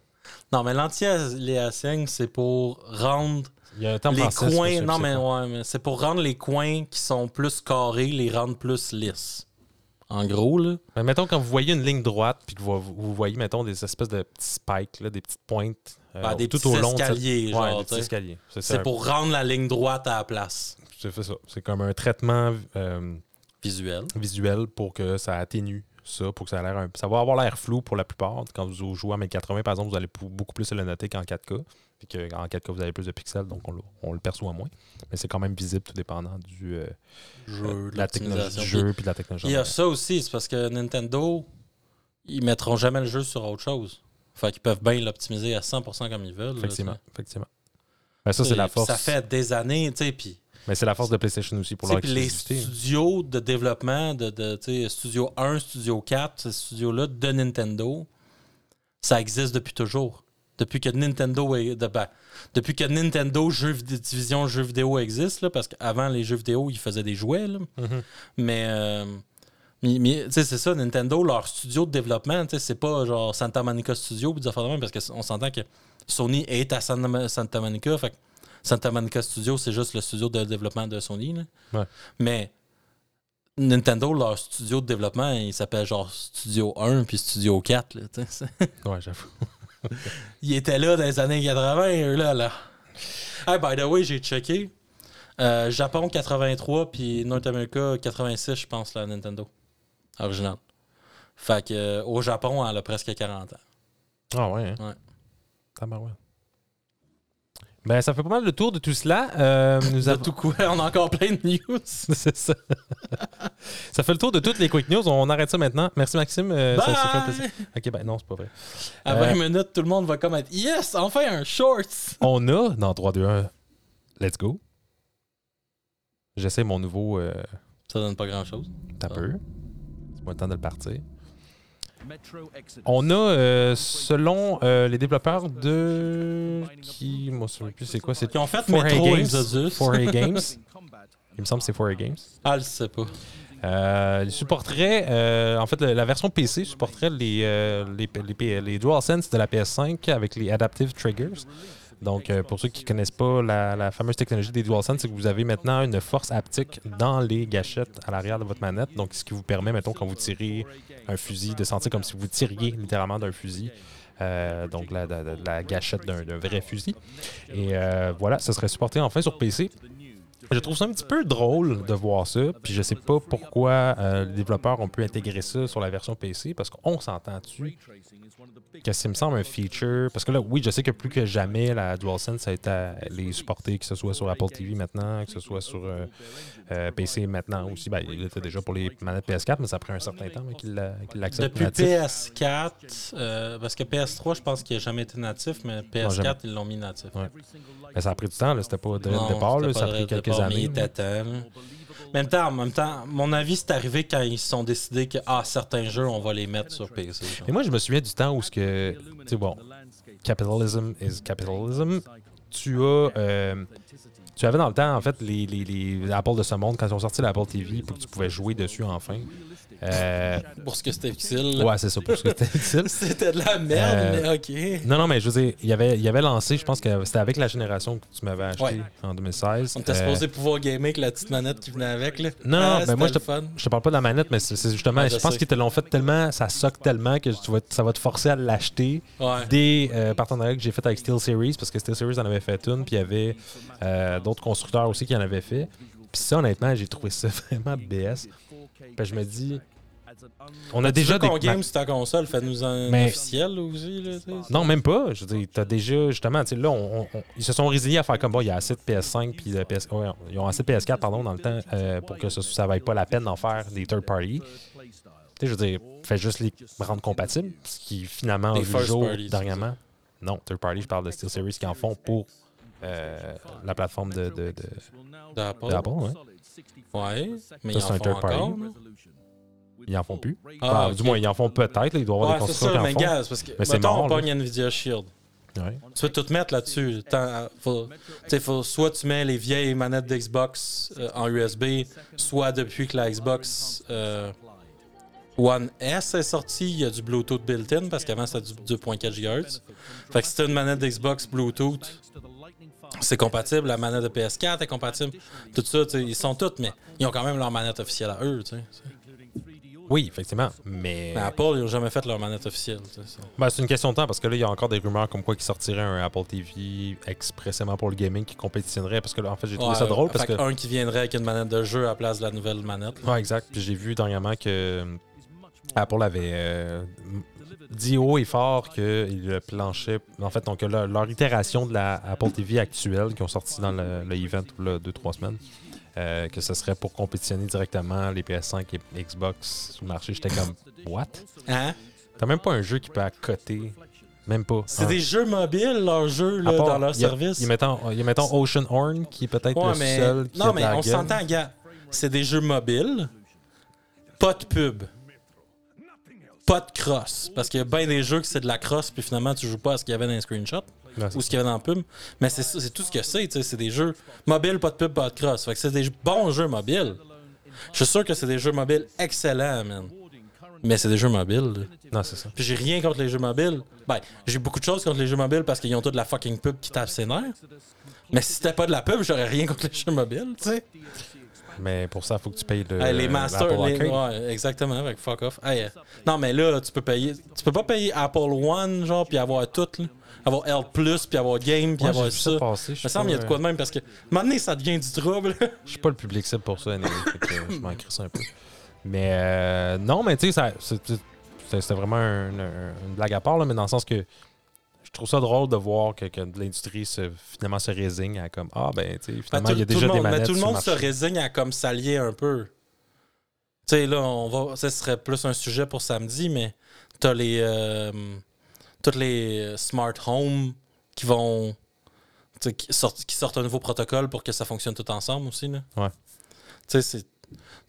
Non, mais l'anti-aliasing, c'est pour rendre Il y a un les coins. Non, mais ouais, mais c'est pour rendre les coins qui sont plus carrés, les rendre plus lisses. En gros, là. Mais mettons, quand vous voyez une ligne droite, puis que vous, vous voyez, mettons, des espèces de petits spikes, là, des petites pointes euh, Ben, des tout petits au long de escaliers, Ouais, genre, des petits escaliers. C'est pour rendre la ligne droite à la place. C'est fait ça. C'est comme un traitement euh, Visuel. visuel pour que ça atténue ça, pour que ça a l'air un- ça va avoir l'air flou pour la plupart. Quand vous jouez en 1080, par exemple, vous allez beaucoup plus le noter qu'en 4K. Puis qu'en 4K, vous avez plus de pixels, donc on le, on le perçoit moins. Mais c'est quand même visible, tout dépendant du, euh, Jeu, de la technologie du jeu puis de la technologie. Il y a ça aussi, c'est parce que Nintendo, ils mettront jamais le jeu sur autre chose. Fait qu'ils peuvent bien l'optimiser à 100% comme ils veulent. Effectivement. effectivement. Ben, ça, c'est la force. Ça fait des années, tu sais, puis Mais c'est la force de PlayStation aussi pour leur puis les studios de développement de, de Studio 1, Studio 4, ces studios-là de Nintendo, ça existe depuis toujours. Depuis que Nintendo est, de, ben, depuis que Nintendo jeux, division jeux vidéo existe, là, parce qu'avant les jeux vidéo, ils faisaient des jouets. là. Mhm. Mais, euh, mais, mais, tu sais, c'est ça, Nintendo, leur studio de développement, tu sais, c'est pas genre Santa Monica Studio puis des affaires de même, parce qu'on s'entend que Sony est à Santa, Monica. Fait Santa Monica Studio, c'est juste le studio de développement de Sony. là. Ouais. Mais Nintendo, leur studio de développement, il s'appelle genre Studio 1 puis Studio 4. Là. Ouais, j'avoue. Ils étaient là dans les années 80, eux, là. là. Hey, by the way, j'ai checké. Euh, Japon 83 puis North America 86, je pense, la Nintendo. Original. Fait que euh, au Japon, elle a presque 40 ans. Ah ouais, hein? Ouais. Ben, ça fait pas mal le tour de tout cela. Euh, nous avons... tout coup, on a encore plein de news. C'est ça. ça fait le tour de toutes les quick news. On arrête ça maintenant. Merci Maxime. Euh, ça- ça fait plaisir. Bye! Ok, ben non, c'est pas vrai. À Euh, 20 minutes, tout le monde va comme être Yes, enfin un shorts! On a dans 3, 2, 1, let's go. J'essaie mon nouveau euh, Ça donne pas grand chose. t'as Ah. peu. C'est pas le temps de le partir. On a, euh, selon euh, les développeurs de. Qui. Moi, je sais plus c'est quoi. C'est Qui ont fait 4A Metro Games. Exodus. 4A Games. Il me semble que c'est 4A Games. Ah, je sais pas. Euh, il supporterait, euh, en fait, la, version PC supporterait les, euh, les, les DualSense de la PS5 avec les Adaptive Triggers. Donc, euh, pour ceux qui ne connaissent pas la, fameuse technologie des DualSense, c'est que vous avez maintenant une force haptique dans les gâchettes à l'arrière de votre manette. Donc, ce qui vous permet, mettons, quand vous tirez un fusil, de sentir comme si vous tiriez littéralement d'un fusil. Euh, donc, la, la- gâchette d'un d'un vrai fusil. Et euh, voilà, ça serait supporté enfin sur PC. Je trouve ça un petit peu drôle de voir ça, puis je sais pas pourquoi euh, les développeurs ont pu intégrer ça sur la version PC, parce qu'on s'entend-tu que ça me semble un feature? Parce que là, oui, je sais que plus que jamais, la DualSense a été à les supporter, que ce soit sur Apple TV maintenant, que ce soit sur euh, euh, PC maintenant aussi. Ben, il était déjà pour les manettes PS4, mais ça a pris un certain temps qu'il l'a- qu'il l'accepte. Depuis natif. PS4, euh, parce que PS3, je pense qu'il n'a jamais été natif, mais PS4, jamais. ils l'ont mis natif. Ouais. Mais ça a pris du temps. C'était pas dès le départ, là. ça a pris le quelques années. il était. Même temps, en même temps, mon avis, c'est arrivé quand ils se sont décidés que ah, certains jeux, on va les mettre sur PC. genre. Et moi, je me souviens du temps où ce que, tu sais, bon, capitalism is capitalism. Tu as, euh, tu avais dans le temps, en fait, les, les, les Apple de ce monde, quand ils ont sorti l'Apple TV, pour que tu pouvais jouer dessus enfin. Euh, Pour ce que c'était utile. ouais, c'est ça, pour ce que c'était utile. C'était de la merde, Euh, mais ok. Non, non, mais je veux dire, il y avait, il y avait lancé, je pense que c'était avec la génération que tu m'avais acheté Ouais. en 2016. On était Euh, supposé pouvoir gamer avec la petite manette qui venait avec. Là. Non, non, Ah, mais moi, je te-. Je te parle pas de la manette, mais c'est justement, Ouais, je, je pense qu'ils te l'ont fait tellement, ça soque tellement que tu vas, ça va te forcer à l'acheter. Ouais. Des euh, partenariats que j'ai fait avec SteelSeries, parce que SteelSeries en avait fait une, puis il y avait d'autres constructeurs aussi qui en avaient fait. Puis ça, honnêtement, j'ai trouvé ça vraiment BS. Puis je me dis, on a déjà des. game sur ta console, fais-nous un Mais- officiel aussi. Là. Non, même pas. Je veux t'as déjà, justement, là, on- on- on- ils se sont résiliés à faire comme, bon, il y a assez de PS5, puis de PS... ouais, ils ont assez de PS4, pardon, dans le temps, euh, pour que ça, ça vaille pas la peine d'en faire des third party. Tu sais, je veux dire, fais juste les rendre compatibles, ce qui finalement Des le jour party, dernièrement. Non, third party, je parle de SteelSeries qui en font pour euh, la plateforme de, de, de, D'Apple. d'Apple, ouais. Ouais, mais Ça, ils c'est en un font third party. encore. Ils en font plus. Ah. Du moins, ils en font peut-être. Il doit y avoir Ouais, des constructeurs ça, qui mais en font. gaz, parce que Mais c'est on pogne Nvidia Shield. Ouais. Tu peux tout mettre là-dessus. Faut, tu faut, soit tu mets les vieilles manettes d'Xbox euh, en USB, soit depuis que la Xbox euh, One S est sortie, il y a du Bluetooth built-in parce qu'avant c'était du 2.4 GHz. Fait que si t'as une manette d'Xbox Bluetooth, c'est compatible. La manette de PS4 est compatible. Tout ça, tu ils sont tous, mais ils ont quand même leur manette officielle à eux. tu. Oui, effectivement. Mais. Mais Apple, ils n'ont jamais fait leur manette officielle. Ben, c'est une question de temps parce que là, il y a encore des rumeurs comme quoi qui sortirait un Apple TV expressément pour le gaming qui compétitionnerait. Parce que là, en fait, j'ai trouvé ça drôle parce que. Un qui viendrait avec une manette de jeu à la place de la nouvelle manette. Ouais, exact. Puis j'ai vu dernièrement que euh, Apple avait euh, dit haut et fort que le planchait. En fait, donc leur, leur itération de la Apple TV actuelle qui ont sorti dans le, le event là, deux, trois semaines. Euh, que ce serait pour compétitionner directement les PS5 et Xbox sur le marché. J'étais comme, what? Hein? T'as même pas un jeu qui peut accoter. Même pas. C'est des jeux mobiles, leurs jeux, là, part, dans leur y a- service. Il y a, mettons, Ocean Horn qui est peut-être Ouais, le mais... seul qui non, mais la on s'entend, gars. C'est des jeux mobiles. Pas de pub. Pas de cross. Parce qu'il y a bien des jeux que c'est de la cross, puis finalement, tu joues pas à ce qu'il y avait dans les screenshots Ouais, ou ce qu'il y avait dans la pub. Mais c'est ça, c'est tout ce que c'est. tu sais, C'est des jeux mobiles, pas de pub, pas de cross. Fait que c'est des bons jeux mobiles. Je suis sûr que c'est des jeux mobiles excellents, man. Mais c'est des jeux mobiles. là. Non, c'est ça. Puis j'ai rien contre les jeux mobiles. Ben, j'ai beaucoup de choses contre les jeux mobiles parce qu'ils ont toute de la fucking pub qui tape ses nerfs. Mais si c'était pas de la pub, j'aurais rien contre les jeux mobiles, tu sais. Mais pour ça, il faut que tu payes le, Hey, les masters, les- ouais, exactement, avec fuck off. Hey, euh, non, mais là, tu peux payer. Tu peux pas payer Apple One, genre, puis avoir tout, là. Avoir L, puis avoir Game, puis Ouais, avoir ça ça. passer. Il Je me semble qu'il y a de quoi de même parce que, donné, ça devient du trouble. Je suis pas le public cible pour ça, anyway, je m'en crisse un peu. Mais euh, non, mais tu sais, ça- c'était vraiment un- un- une blague à part, là, mais dans le sens que je trouve ça drôle de voir que, que l'industrie se, finalement se résigne à comme Ah, ben, tu sais, finalement, Ben, il y a déjà le des monde, manettes. Mais tout le monde se résigne à comme s'allier un peu. Tu sais, là, on va. Ça serait plus un sujet pour samedi, mais t'as les. euh, toutes les smart homes qui vont. Qui sortent, qui sortent un nouveau protocole pour que ça fonctionne tout ensemble aussi. Là. Ouais. Tu sais, c'est.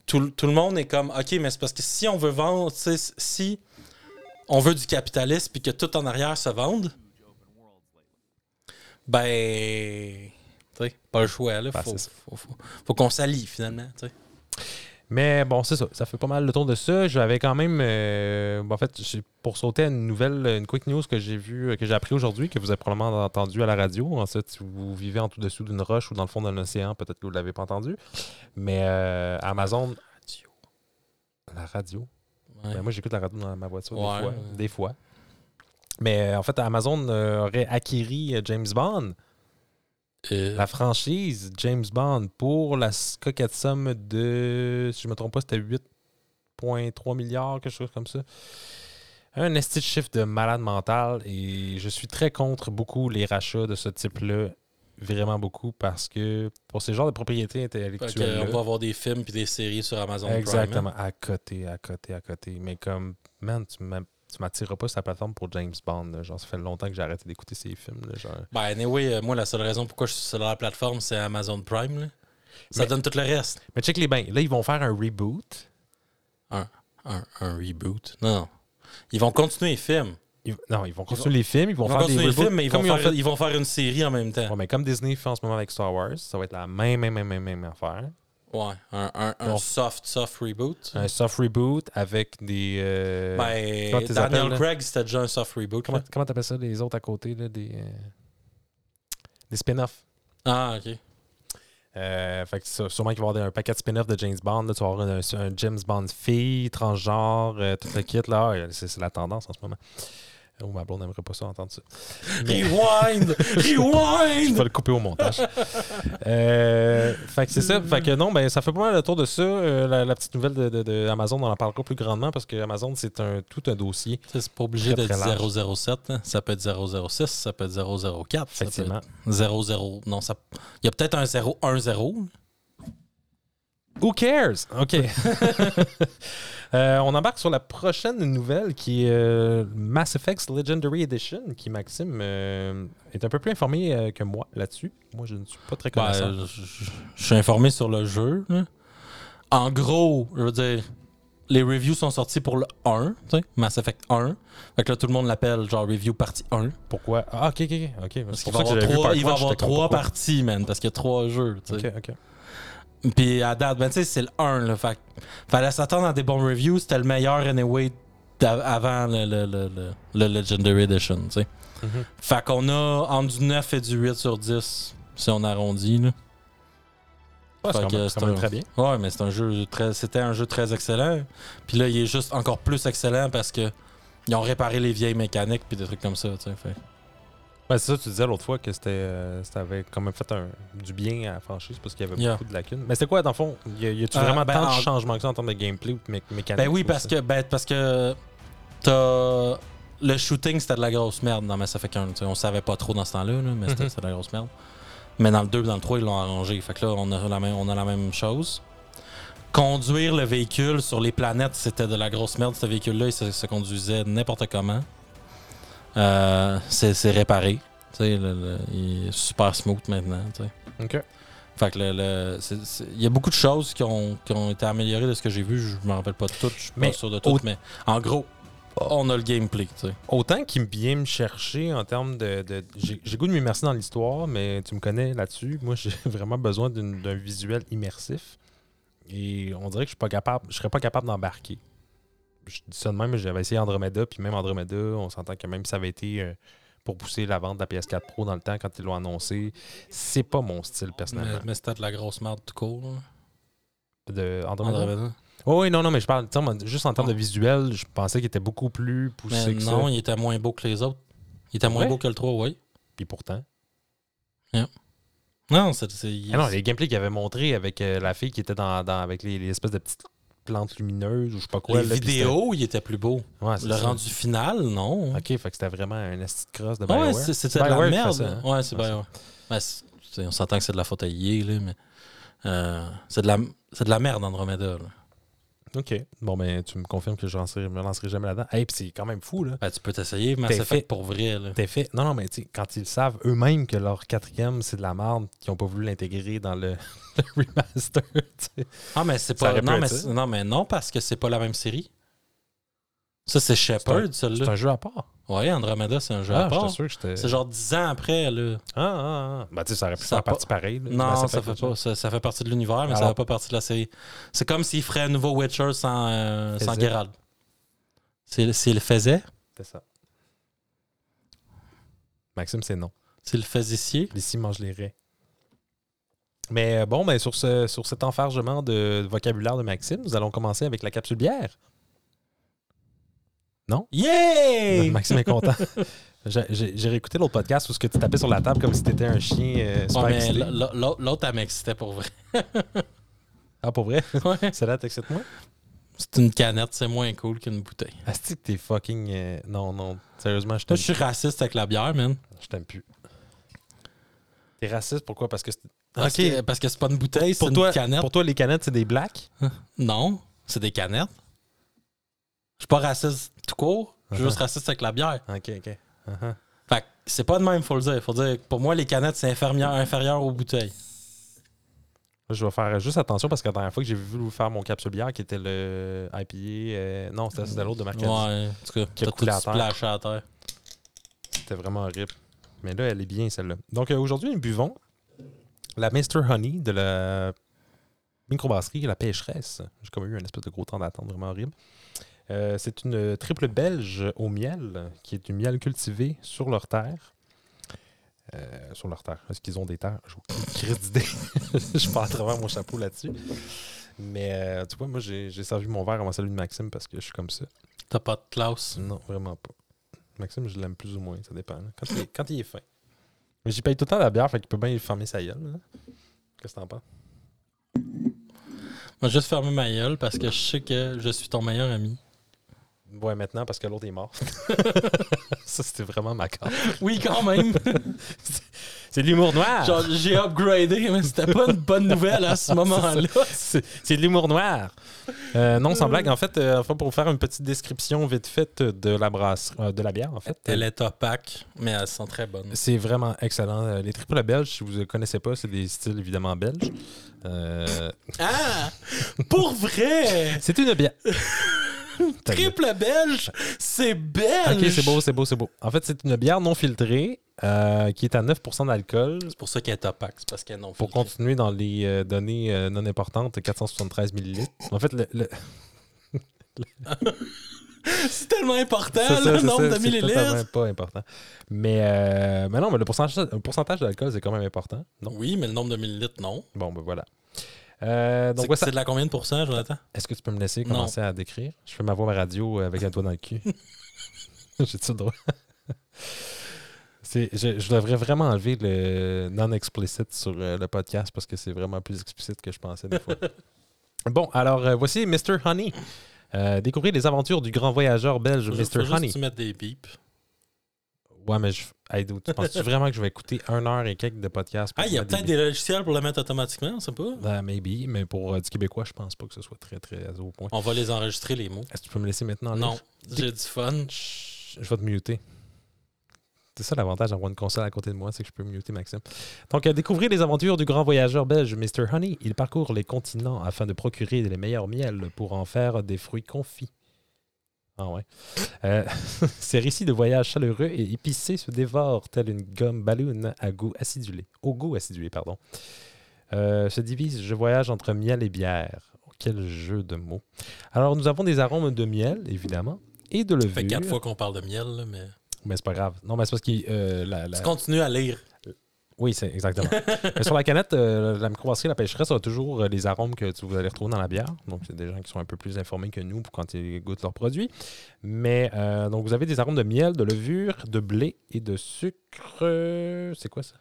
Tout, tout le monde est comme. OK, mais c'est parce que si on veut vendre. Si on veut du capitalisme puis que tout en arrière se vende, ben. Pas le choix, là. Ben, faut, faut, faut- faut qu'on s'allie, finalement. Mais bon, c'est ça. Ça fait pas mal le tour de ça. J'avais quand même. euh, en fait, pour sauter à une nouvelle, une quick news que j'ai vue, que j'ai appris aujourd'hui, que vous avez probablement entendu à la radio. En fait, si vous vivez en tout dessous d'une roche ou dans le fond d'un océan, peut-être que vous ne l'avez pas entendu. Mais euh, Amazon. La radio. Ouais. Ben, moi, j'écoute la radio dans ma voiture Ouais. des fois. Des fois. Mais en fait, Amazon euh, aurait acquéri euh, James Bond, Euh, la franchise James Bond, pour la coquette somme de, si je me trompe pas, c'était 8,3 milliards, quelque chose comme ça. Un esti de chiffre de malade mental. Et je suis très contre beaucoup les rachats de ce type-là. Vraiment beaucoup, parce que pour ces genres de propriétés intellectuelles. on va avoir des films puis des séries sur Amazon Exactement, Prime. hein. à côté, à côté, à côté. Mais comme, man, tu m'a- tu m'attireras pas sur la plateforme pour James Bond. là. Genre, ça fait longtemps que j'ai arrêté d'écouter ces films. là, genre. Ben, anyway, euh, moi, la seule raison pourquoi je suis sur la plateforme, c'est Amazon Prime. là. Ça Mais- donne tout le reste. Mais check les bains. Là, ils vont faire un reboot. Un, un reboot. Non, non. Ils vont continuer les films. Ils- non, ils vont continuer les films, ils vont Ils vont faire des continuer le reboots, film, mais ils vont, faire, fait- ils vont faire une série en même temps. Ouais, mais comme Disney fait en ce moment avec Star Wars, ça va être la même, même, même, même, même affaire. Ouais, un, un, soft, soft reboot. Un soft reboot avec des. euh, Ben, Daniel? Craig, c'était déjà un soft reboot. comment là. comment t'appelles ça, les autres à côté, là, des. euh, des spin-offs? Ah, ok. Euh, fait que sûrement qu'il va y avoir un paquet de spin-offs de James Bond. Là, tu vas avoir un, un James Bond fille, transgenre, tout le kit. là. Ah, c'est la tendance en ce moment. Oh, ma blonde n'aimerait pas ça entendre ça. Rewind! Je Rewind! vais le couper au montage. Euh, fait que c'est ça. Fait que non, ben, ça fait pas mal le tour de ça. Euh, la, la petite nouvelle de, de- de Amazon, on en parlera plus grandement parce que Amazon, c'est un, tout un dossier. C'est pas obligé d'être très large. 007. hein. Ça peut être 006, ça peut être 004. Ça peut Effectivement. être 00. Non, ça... il y a peut-être un 010. Who cares? OK. Euh, on embarque sur la prochaine nouvelle qui est euh, Mass Effect Legendary Edition, qui, Maxime, euh, est un peu plus informé que moi là-dessus. Moi, je ne suis pas très Ben, connaissant. je, je- je suis informé sur le jeu. là. En gros, je veux dire, les reviews sont sortis pour le 1, tu sais, Mass Effect 1. Fait que là, tout le monde l'appelle genre review partie 1. Pourquoi? Ah, OK, OK, OK. Parce qu'il va y avoir trois, parties, man, parce qu'il y a trois jeux. OK, OK. Puis à date, ben, tu sais, c'est le 1. Là, fait fallait s'attendre à des bons reviews. C'était le meilleur anyway avant le, le, le, le- le Legendary Edition. tu sais. Mhm. Fait qu'on a entre du 9 et du 8 sur 10, si on arrondit. Là. Ah, c'est un- très bien. Ouais, mais c'est un jeu très, c'était un jeu très excellent. Puis là, il est juste encore plus excellent parce que ils ont réparé les vieilles mécaniques puis des trucs comme ça. tu sais. Fait- Ben, c'est ça, tu disais l'autre fois que c'était, euh, ça avait quand même fait un, du bien à la franchise parce qu'il y avait Yeah. beaucoup de lacunes. Mais c'est quoi, dans le fond Y a- y a-tu Euh, vraiment ben, tant de en- changements que ça en termes de gameplay ou de mé- mécanique Ben oui, ou parce que, ben, parce que t'as. Le shooting, c'était de la grosse merde dans Mass Effect 1. tu sais, On savait pas trop dans ce temps-là, là, mais c'était Mhm. c'était de la grosse merde. Mais dans le 2 dans le 3, ils l'ont arrangé. Fait que là, on a la même, on a la même chose. Conduire le véhicule sur les planètes, c'était de la grosse merde. Ce véhicule-là, il se, se conduisait n'importe comment. Euh, c'est réparé. Le- le- il est super smooth maintenant. tu sais. OK. Fait que le, il y a beaucoup de choses qui ont, qui ont été améliorées de ce que j'ai vu. Je me rappelle pas de toutes, je suis pas sûr de tout, mais en gros, on a le gameplay. Autant qu'il vient me chercher en termes de. de- j'ai, goût de m'immerser dans l'histoire, mais tu me connais là-dessus. Moi, j'ai vraiment besoin d'un visuel immersif. Et on dirait que je suis pas capable. Je serais pas capable d'embarquer. Je dis ça de même, mais j'avais essayé Andromeda, puis même Andromeda, on s'entend que même si ça avait été euh, pour pousser la vente de la PS4 Pro dans le temps quand ils l'ont annoncé, c'est pas mon style personnellement. mais c'était de la grosse merde tout court. De Andromeda? Andromeda. Oh, oui, non, non, mais je parle, juste en termes Oh. de visuel, je pensais qu'il était beaucoup plus poussé Mais que non, ça. il était moins beau que les autres. Il était moins Ouais? beau que le 3, oui. Puis pourtant. Non, c'est. c'est- Ah non, les gameplays qu'il avait montré avec euh, la fille qui était dans, dans- avec les, les espèces de petites plantes lumineuses ou je sais pas quoi. les là, vidéos, il était plus beau. Ouais, Le ça. rendu final, non? Ok, fait que c'était vraiment un esti de crosse de Ouais, BioWare. c'est- c'était de la merde. ça, hein? Ouais, c'est Ouais, BioWare. Ben, on s'entend que c'est de la faute à EA, là, mais. euh, c'est de, la- c'est de la merde, Andromeda. Là. Ok. Bon, ben, tu me confirmes que je ne me lancerai jamais là-dedans. Hey, puis c'est quand même fou, là. Ben, tu peux t'essayer, mais c'est fait- pour vrai. Là. T'es fait. Non, non, mais tu sais, quand ils savent eux-mêmes que leur quatrième, c'est de la merde, qu'ils n'ont pas voulu l'intégrer dans le, le remaster, tu sais. Ah, mais c'est pas. Non mais, non, mais non, parce que c'est pas la même série. Ça, c'est C'est Shepard, C'est celui-là. un jeu à part. Ouais, Andromeda, c'est un jeu Ah, à part. C'est genre 10 ans après, là. Ah, ah, ah. Ben, tu sais, ça aurait pu Ça faire pas- partie pareille. là. Non, ça, fait fait ça. pas. Ça, ça fait partie de l'univers, mais ça Alors- fait pas partie de la série. C'est comme s'il ferait un nouveau Witcher sans, euh, sans Faisait. Geralt. S'il le faisait, C'est ça. Maxime, c'est non. s'il le faisissier. Ici, mange les raies. Mais euh, bon, ben, sur, ce, sur cet enfargement de vocabulaire de Maxime, nous allons commencer avec la capsule bière. Non? Yeah! Maxime est content. J'ai- réécouté l'autre podcast où ce que tu tapais sur la table comme si t'étais un chien euh, super Ouais, l'autre, elle m'excitait pour vrai. Ah, pour vrai? Ouais. Celle-là t'excite moi? C'est une canette, c'est moins cool qu'une bouteille. Asti que t'es fucking... euh, Non, non. Sérieusement, je Moi, t'aime je suis raciste avec la bière, man. Je t'aime plus. T'es raciste, pourquoi? Parce que... c'est- Parce, Ok. que, parce que c'est pas une bouteille, c'est Pour une toi, canette. pour toi, les canettes, c'est des blacks? Non, c'est des canettes. Je suis pas raciste tout court, je suis Uh-huh. juste raciste avec la bière. OK, OK. Uh-huh. Fait que c'est pas de même, faut le dire. Faut dire que pour moi, les canettes, c'est inférieur, inférieur aux bouteilles. Je vais faire juste attention parce que la dernière fois que j'ai vu vous faire mon capsule bière qui était le IPA, euh, non, c'était l'autre de Marc Ouais, en tout cas, Qui a coulé tout à terre. à terre. C'était vraiment horrible. Mais là, elle est bien, celle-là. Donc, euh, aujourd'hui, nous buvons la Mr. Honey de la microbrasserie La Pêcheresse. J'ai comme eu un espèce de gros temps d'attente vraiment horrible. Euh, c'est une triple belge au miel, qui est du miel cultivé sur leur terre. Euh, sur leur terre. Est-ce qu'ils ont des terres? J'ai aucune d'idée. Je pars à travers mon chapeau là-dessus. Mais euh, tu vois, moi, j'ai servi mon verre avant celui de Maxime parce que je suis comme ça. T'as pas de Klaus. Non, vraiment pas. Maxime, je l'aime plus ou moins, ça dépend. Quand, il est, quand il est fin. Mais j'y paye tout le temps la bière, fait qu'il peut bien fermer sa gueule. là. Qu'est-ce que t'en penses? Moi, juste fermer ma gueule parce que je sais que je suis ton meilleur ami. Ouais, maintenant, parce que l'autre est mort. ça, c'était vraiment ma carte. Oui, quand même. C'est de l'humour noir! Genre, j'ai upgradé, mais c'était pas une bonne nouvelle à ce moment-là. C'est de l'humour noir. Euh, non, sans blague, en fait, euh, enfin, pour faire une petite description vite faite de la brasse, euh, de la bière, en fait. Elle est opaque, mais elle sent très bonne. C'est vraiment excellent. Euh, Les triples belges, si vous ne connaissez pas, c'est des styles évidemment belges. Ah! Pour vrai! c'est une bière. Triple belge, c'est belge! Ok, c'est beau, c'est beau, c'est beau. En fait, c'est une bière non filtrée euh, qui est à 9% d'alcool. C'est pour ça qu'elle est opaque, c'est parce qu'elle est non Pour filtrée. continuer dans les euh, données euh, non importantes, 473 millilitres. En fait, le, le- C'est tellement important, c'est ça, le c'est nombre ça, de c'est millilitres. totalement pas important. Mais, euh, mais non, mais le pourcentage, le pourcentage d'alcool, c'est quand même important. Non? Oui, mais le nombre de millilitres, non. Bon, ben voilà. Euh, donc, C'est ça- de la combien de pourcents, Jonathan? est-ce que tu peux me laisser Non. commencer à décrire? Je fais ma voix radio avec un doigt dans le cul. J'ai-tu le droit? C'est- je, je devrais vraiment enlever le non-explicit sur euh, le podcast parce que c'est vraiment plus explicite que je pensais des fois. bon, alors euh, voici Mr. Honey. Euh, découvrez les aventures du grand voyageur belge juste- Mr. faut juste Honey. que tu des bips. Ouais, mais je. Hey, tu penses vraiment que je vais écouter une heure et quelques de podcast? pour Ah, il y a peut-être des logiciels pour le mettre automatiquement, on sait pas. Ah, maybe, mais pour euh, du québécois, je pense pas que ce soit très, très au point. On va les enregistrer, les mots. Est-ce que tu peux me laisser maintenant? Non, j'ai du fun. Je vais te muter. C'est ça l'avantage d'avoir une console à côté de moi, c'est que je peux muter Maxime. Donc, à découvrir les aventures du grand voyageur belge Mr. Honey. Il parcourt les continents afin de procurer les meilleurs miels pour en faire des fruits confits. Ah ouais. Euh, ces récits de voyage chaleureux et épicés se dévorent tel une gomme ballon à goût acidulé. Au goût acidulé, pardon. Euh, se divise, je voyage entre miel et bière. Oh, quel jeu de mots. Alors, nous avons des arômes de miel, évidemment, et de levure. Ça fait quatre fois qu'on parle de miel, là, mais. Mais c'est pas grave. Non, mais c'est parce que euh, la, la- Tu continues à lire. Oui, c'est exactement. mais sur la canette, euh, la microbrasserie La Pêcheresse a toujours euh, les arômes que tu, vous allez retrouver dans la bière. Donc, c'est des gens qui sont un peu plus informés que nous pour quand ils goûtent leurs produits. Mais, euh, donc, vous avez des arômes de miel, de levure, de blé et de sucre. euh, C'est quoi ça?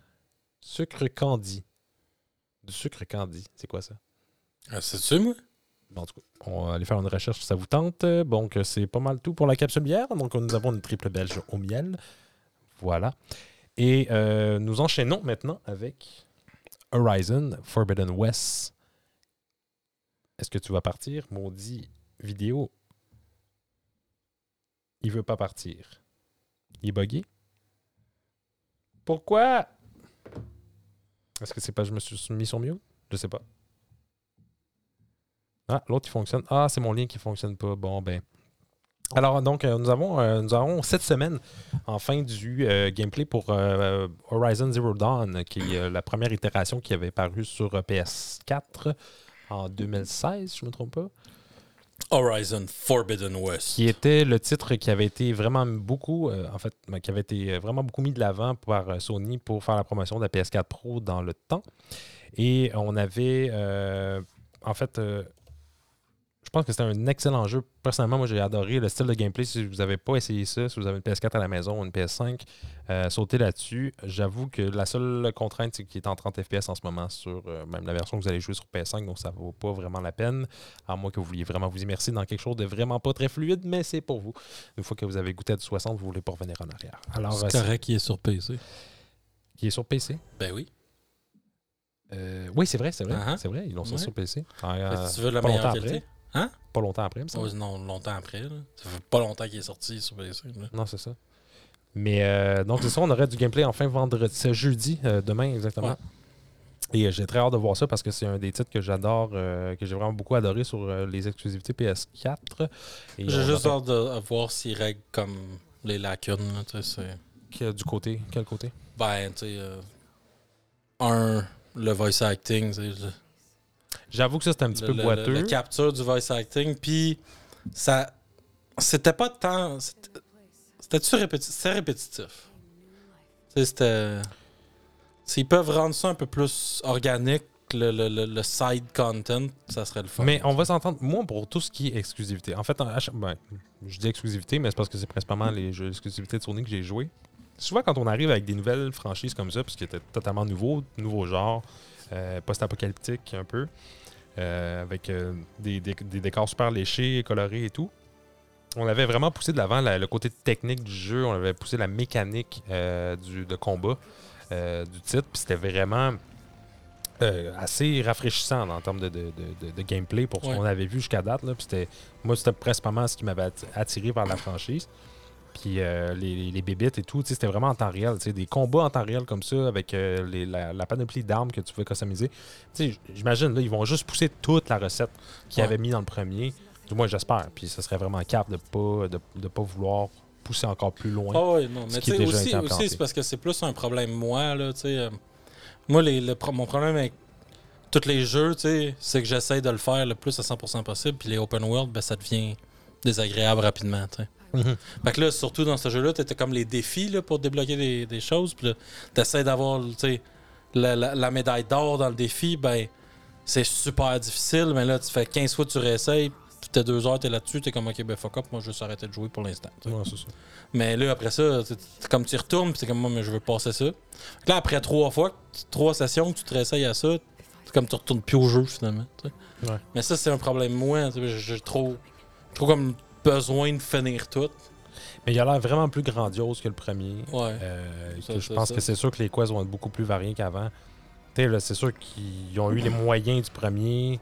Sucre candy. Du sucre candy. C'est quoi ça? Ah, C'est-tu, moi? Bon, en tout cas, on va aller faire une recherche si ça vous tente. Donc, euh, c'est pas mal tout pour la capsule bière. Donc, nous avons une triple belge au miel. Voilà. Et euh, nous enchaînons maintenant avec Horizon Forbidden West. Est-ce que tu vas partir, maudit vidéo? Il veut pas partir. Il est buggé? Pourquoi? Est-ce que c'est pas je me suis mis sur mute? Je sais pas. Ah, l'autre, il fonctionne. Ah, c'est mon lien qui fonctionne pas. Bon, ben. Alors, donc, euh, nous, avons, euh, nous avons cette semaine, enfin, du euh, gameplay pour euh, Horizon Zero Dawn, qui est la première itération qui avait paru sur euh, PS4 en 2016, si je ne me trompe pas. Horizon Forbidden West. Qui était le titre qui avait été vraiment beaucoup, euh, en fait, ben, qui avait été vraiment beaucoup mis de l'avant par Sony pour faire la promotion de la PS4 Pro dans le temps. Et on avait, en fait, je pense que c'était un excellent jeu. Personnellement, moi, j'ai adoré le style de gameplay. Si vous n'avez pas essayé ça, si vous avez une PS4 à la maison ou une PS5, euh, sautez là-dessus. J'avoue que la seule contrainte, c'est qu'il est en 30 FPS en ce moment sur euh, même la version que vous allez jouer sur PS5, donc ça ne vaut pas vraiment la peine. À moins que vous vouliez vraiment vous immerser dans quelque chose de vraiment pas très fluide, mais c'est pour vous. Une fois que vous avez goûté à du 60, vous ne voulez pas revenir en arrière. Alors, C'est euh, correct qu'il est sur PC. qui est sur PC Ben oui. Euh, Oui, c'est vrai, c'est vrai. Uh-huh. C'est vrai, ils l'ont sorti Ouais. sur PC. Si tu veux la meilleure qualité? après. Hein? Pas longtemps après, semble. Oh, non, longtemps après. Là. Ça fait pas longtemps qu'il est sorti sur PC. là. Non, c'est ça. Mais euh, donc, c'est ça, on aurait du gameplay enfin vendredi. C'est jeudi, euh, demain exactement. Ouais. Et euh, j'ai très hâte de voir ça parce que c'est un des titres que j'adore, euh, que j'ai vraiment beaucoup adoré sur euh, les exclusivités PS4. Et J'ai juste hâte de voir s'il règle comme les lacunes. là, Que- du côté, quel côté? Ben, tu sais, euh, un, le voice acting, tu sais, le- J'avoue que ça, c'était un petit le, peu le- boiteux. le capture du voice acting, puis ça. C'était pas tant. c'était- C'était-tu répétitif? C'était répétitif? C'était. S'ils peuvent rendre ça un peu plus organique, le, le- le- side content, ça serait le fun. Mais on va s'entendre, moi, pour tout ce qui est exclusivité. En fait, en- ben, je dis exclusivité, mais c'est parce que c'est principalement les jeux exclusivités de Sony que j'ai joué. Souvent, quand on arrive avec des nouvelles franchises comme ça, puisqu'il était totalement nouveau, nouveau genre, euh, post-apocalyptique un peu, avec euh, des, des- des décors super léchés, colorés et tout, on avait vraiment poussé de l'avant la- le côté technique du jeu, on avait poussé la mécanique euh, du, de combat euh, du titre, puis c'était vraiment euh, assez rafraîchissant en termes de, de- de- de- de gameplay pour ce Ouais. qu'on avait vu jusqu'à date. Là. Puis c'était- moi, c'était principalement ce qui m'avait atti- attiré par la franchise. Puis euh, les, les, bébites et tout, c'était vraiment en temps réel. Des combats en temps réel comme ça, avec euh, les- la, la panoplie d'armes que tu pouvais customiser. J'imagine, là, ils vont juste pousser toute la recette qu'ils Ouais. avaient mis dans le premier. Du moins, j'espère. Puis ce serait vraiment cap de pas, de, de pas vouloir pousser encore plus loin. Ah oui, non. Mais tu sais, aussi, aussi c'est parce que c'est plus un problème moi, là, tu sais. euh, moi, les, le pro- mon problème avec tous les jeux, tu sais, c'est que j'essaie de le faire le plus à 100% possible, puis les open world, ben, ça devient désagréable rapidement, tu sais. Mhm. Fait que là, surtout dans ce jeu-là, t'étais comme les défis là, pour débloquer des, des choses, puis t'essaies d'avoir, la, la- la médaille d'or dans le défi, ben, c'est super difficile, mais là, tu fais 15 fois que tu réessayes, puis t'es deux heures, t'es là-dessus, t'es comme, ok, ben fuck up, moi, je vais juste arrêter de jouer pour l'instant. Ouais. Mais là, après ça, comme tu retournes, puis t'es comme moi, mais je veux passer ça. Fait que Là, après trois fois, trois sessions que tu te réessayes à ça, c'est comme tu retournes plus au jeu finalement. Ouais. Mais ça, c'est un problème moi. J'ai j'ai trop, trop comme besoin de finir tout. Mais il a l'air vraiment plus grandiose que le premier. Ouais. Euh, Ça, que je pense ça. que c'est sûr que les quests vont être beaucoup plus variés qu'avant. Tu sais, là, c'est sûr qu'ils ont eu les moyens du premier.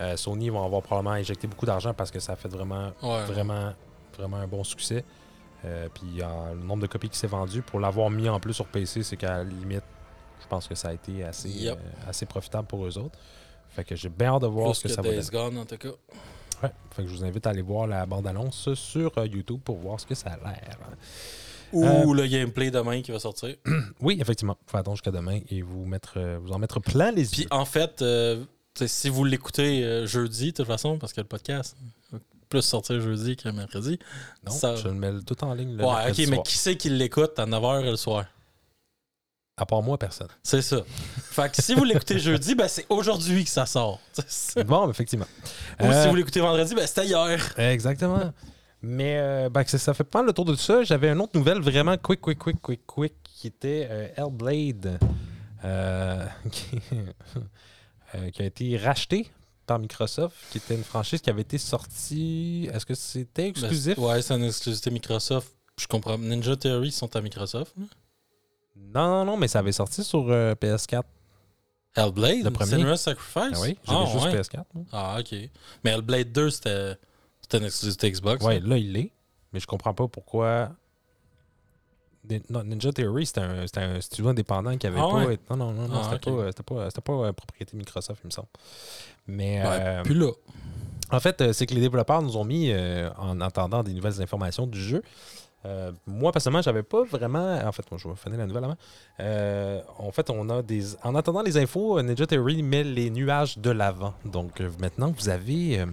Euh, Sony vont avoir probablement injecté beaucoup d'argent parce que ça a fait vraiment, Ouais. vraiment, vraiment un bon succès. Euh, puis le nombre de copies qui s'est vendu, pour l'avoir mis en plus sur PC, c'est qu'à la limite, je pense que ça a été assez, Yep. assez profitable pour eux autres. Fait que j'ai bien hâte de voir Plus ce que, que ça va donner. Days Gone, en tout cas. Ouais. Fait que je vous invite à aller voir la bande-annonce sur euh, YouTube pour voir ce que ça a l'air. Ou Euh, le gameplay demain qui va sortir. Oui, effectivement. Faut attendre jusqu'à demain et vous mettre, euh, vous en mettre plein les Puis yeux. en fait, euh, si vous l'écoutez jeudi, de toute façon, parce que le podcast va plus sortir jeudi que mercredi. Non, ça- je le mets tout en ligne. Le ouais, mercredi ok, mais qui c'est qui l'écoute à 9h le soir? À part moi, personne. C'est ça. Fait que si vous l'écoutez jeudi, ben c'est aujourd'hui que ça sort. Ou bon, effectivement. si Euh, vous l'écoutez vendredi, ben c'était hier. Exactement. Mais euh, ben, ça, fait pas mal le tour de tout ça. J'avais une autre nouvelle vraiment quick, quick, quick, quick, quick, qui était euh, Hellblade, euh, qui, euh, qui a été racheté par Microsoft, qui était une franchise qui avait été sortie. Est-ce que c'était exclusif? Ben, ouais, c'est une exclusivité Microsoft. Je comprends. Ninja Theory sont à Microsoft. Non, non, non, mais ça avait sorti sur euh, PS4. Hellblade, Le premier. Senua's Sacrifice? Ah oui, j'avais ah, juste ouais. PS4. moi. Ah, ok. Mais Hellblade 2, c'était c'était une exclusivité Xbox. Ouais, là. là, il l'est. Mais je comprends pas pourquoi. Ninja Theory, c'était un, studio indépendant qui avait Ah pas. ouais? Non, non, non, non, Ah, c'était pas, c'était pas, c'était pas, euh, propriété Microsoft, il me semble. Mais Ouais, euh, Puis là. en fait, euh, c'est que les développeurs nous ont mis, euh, en attendant des nouvelles informations du jeu. Euh, moi, personnellement, j'avais pas vraiment. En fait, moi, je vais finir la nouvelle avant. Euh, en fait, on a des. En attendant les infos, Ninja Theory met les nuages de l'avant. Donc, euh, maintenant, vous avez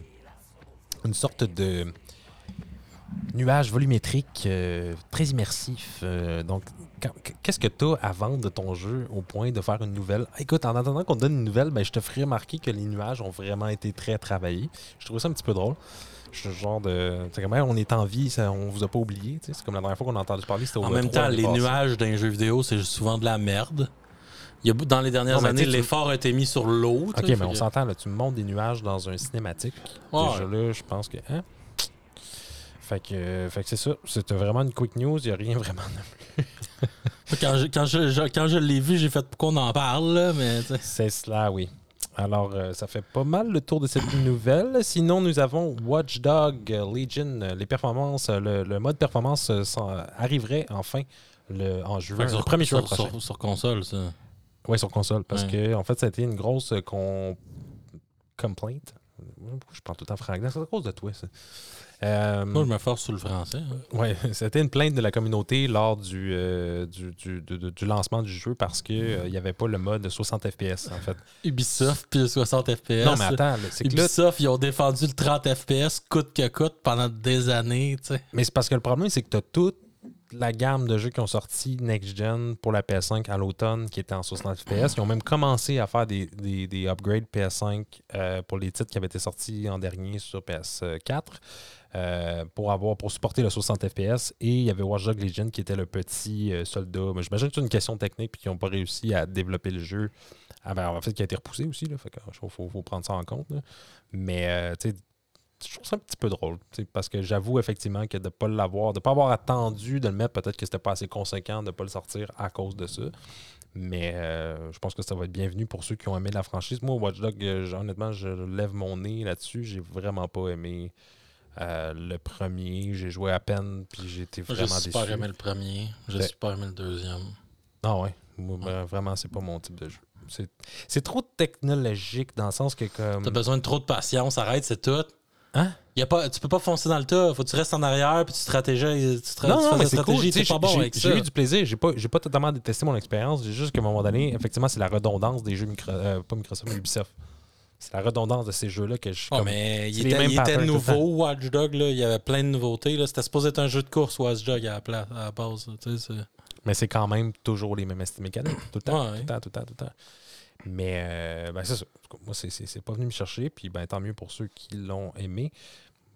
une sorte de nuage volumétrique très immersif. Donc, qu'est-ce que tu as à vendre de ton jeu au point de faire une nouvelle? Écoute, en attendant qu'on donne une nouvelle, ben, je te ferai remarquer que les nuages ont vraiment été très travaillés. Je trouve ça un petit peu drôle. Je suis le genre de. C'est comme, Hey, on est en vie, ça, on vous a pas oublié. tu sais, C'est comme la dernière fois qu'on a entendu parler, c'était au En E3 même temps, les passée. nuages d'un jeu vidéo, c'est souvent de la merde. Il y a, dans les dernières Non, années, l'effort a été mis sur l'eau. Ok, mais on que- s'entend, là, tu me montres des nuages dans un cinématique. Ouais. Déjà là, je pense que. Hein? Fait que, fait que c'est ça. C'était vraiment une quick news. Il n'y a rien vraiment de Quand je, quand je, je- quand je l'ai vu, j'ai fait pourquoi on en parle, là, mais. C'est cela, oui. Alors, euh, ça fait pas mal le tour de cette nouvelle. Sinon, nous avons Watch Dog Legion. Les performances, le, le mode performance euh, arriverait enfin le, en juin, que le sur, 1er juin sur, prochain. sur- sur console, ça. Oui, sur console. Parce Ouais. que, en fait, ça a été une grosse euh, con... complaint. je parle tout temps franglais. C'est à cause de toi, ça. Euh, Moi, je me force sur le français. hein. Ouais, c'était une plainte de la communauté lors du, euh, du, du- du lancement du jeu parce qu'il n'y avait pas le mode 60 FPS, en fait. Ubisoft, puis le 60 FPS. non, mais attends, c'est que là, Ubisoft, ils ont défendu le 30 FPS coûte que coûte pendant des années, tu sais. Mais c'est parce que le problème, c'est que tu as toute la gamme de jeux qui ont sorti next-gen pour la PS5 à l'automne qui était en 60 FPS. Ils ont même commencé à faire des, des- des upgrades PS5 euh, pour les titres qui avaient été sortis en dernier sur PS4 euh, pour, avoir, pour supporter le 60 FPS. Et il y avait Watch Dogs Legion qui était le petit euh, soldat. Mais J'imagine que c'est une question technique puis qu'ils n'ont pas réussi à développer le jeu. Ah ben, en fait, qui a été repoussé aussi. Il faut, faut- faut prendre ça en compte. là. Mais euh, je trouve ça un petit peu drôle. Parce que j'avoue effectivement que de ne pas l'avoir, de ne pas avoir attendu de le mettre, peut-être que c'était pas assez conséquent de ne pas le sortir à cause de ça. Mais je pense que ça va être bienvenu pour ceux qui ont aimé la franchise. Moi, Watch Dogs, honnêtement, je lève mon nez là-dessus. J'ai vraiment pas aimé euh, le premier. J'ai joué à peine, puis j'ai été Moi, J'ai vraiment super déçu. aimé le premier. J'ai Ouais. super aimé le deuxième. Ah ouais. Vraiment, c'est pas mon type de jeu. C'est- trop technologique dans le sens que comme. T'as besoin de trop de patience, arrête, c'est tout. Hein? Y a pas, tu peux pas foncer dans le tas. Faut que tu restes en arrière puis tu stratégies. Tu, Non, tu non, mais c'est cool. pas bon j'ai- avec J'ai ça. eu du plaisir. J'ai pas, j'ai pas totalement détesté mon expérience. J'ai juste qu'à un moment donné, effectivement, c'est la redondance des jeux micro, euh, pas Microsoft, mais Ubisoft. C'est la redondance de ces jeux-là que je comme- mais il était, il nouveau, Watch Dog. Là. Il y avait plein de nouveautés. là. C'était supposé être un jeu de course, Watch Dog, à la, pla- à la base. là. C'est- Mais c'est quand même toujours les mêmes mécaniques. Tout le temps, Ouais. tout le temps, tout le temps, tout le temps. Mais euh, ben, c'est ça. Moi, c'est- c'est c'est pas venu me chercher. Puis ben, tant mieux pour ceux qui l'ont aimé.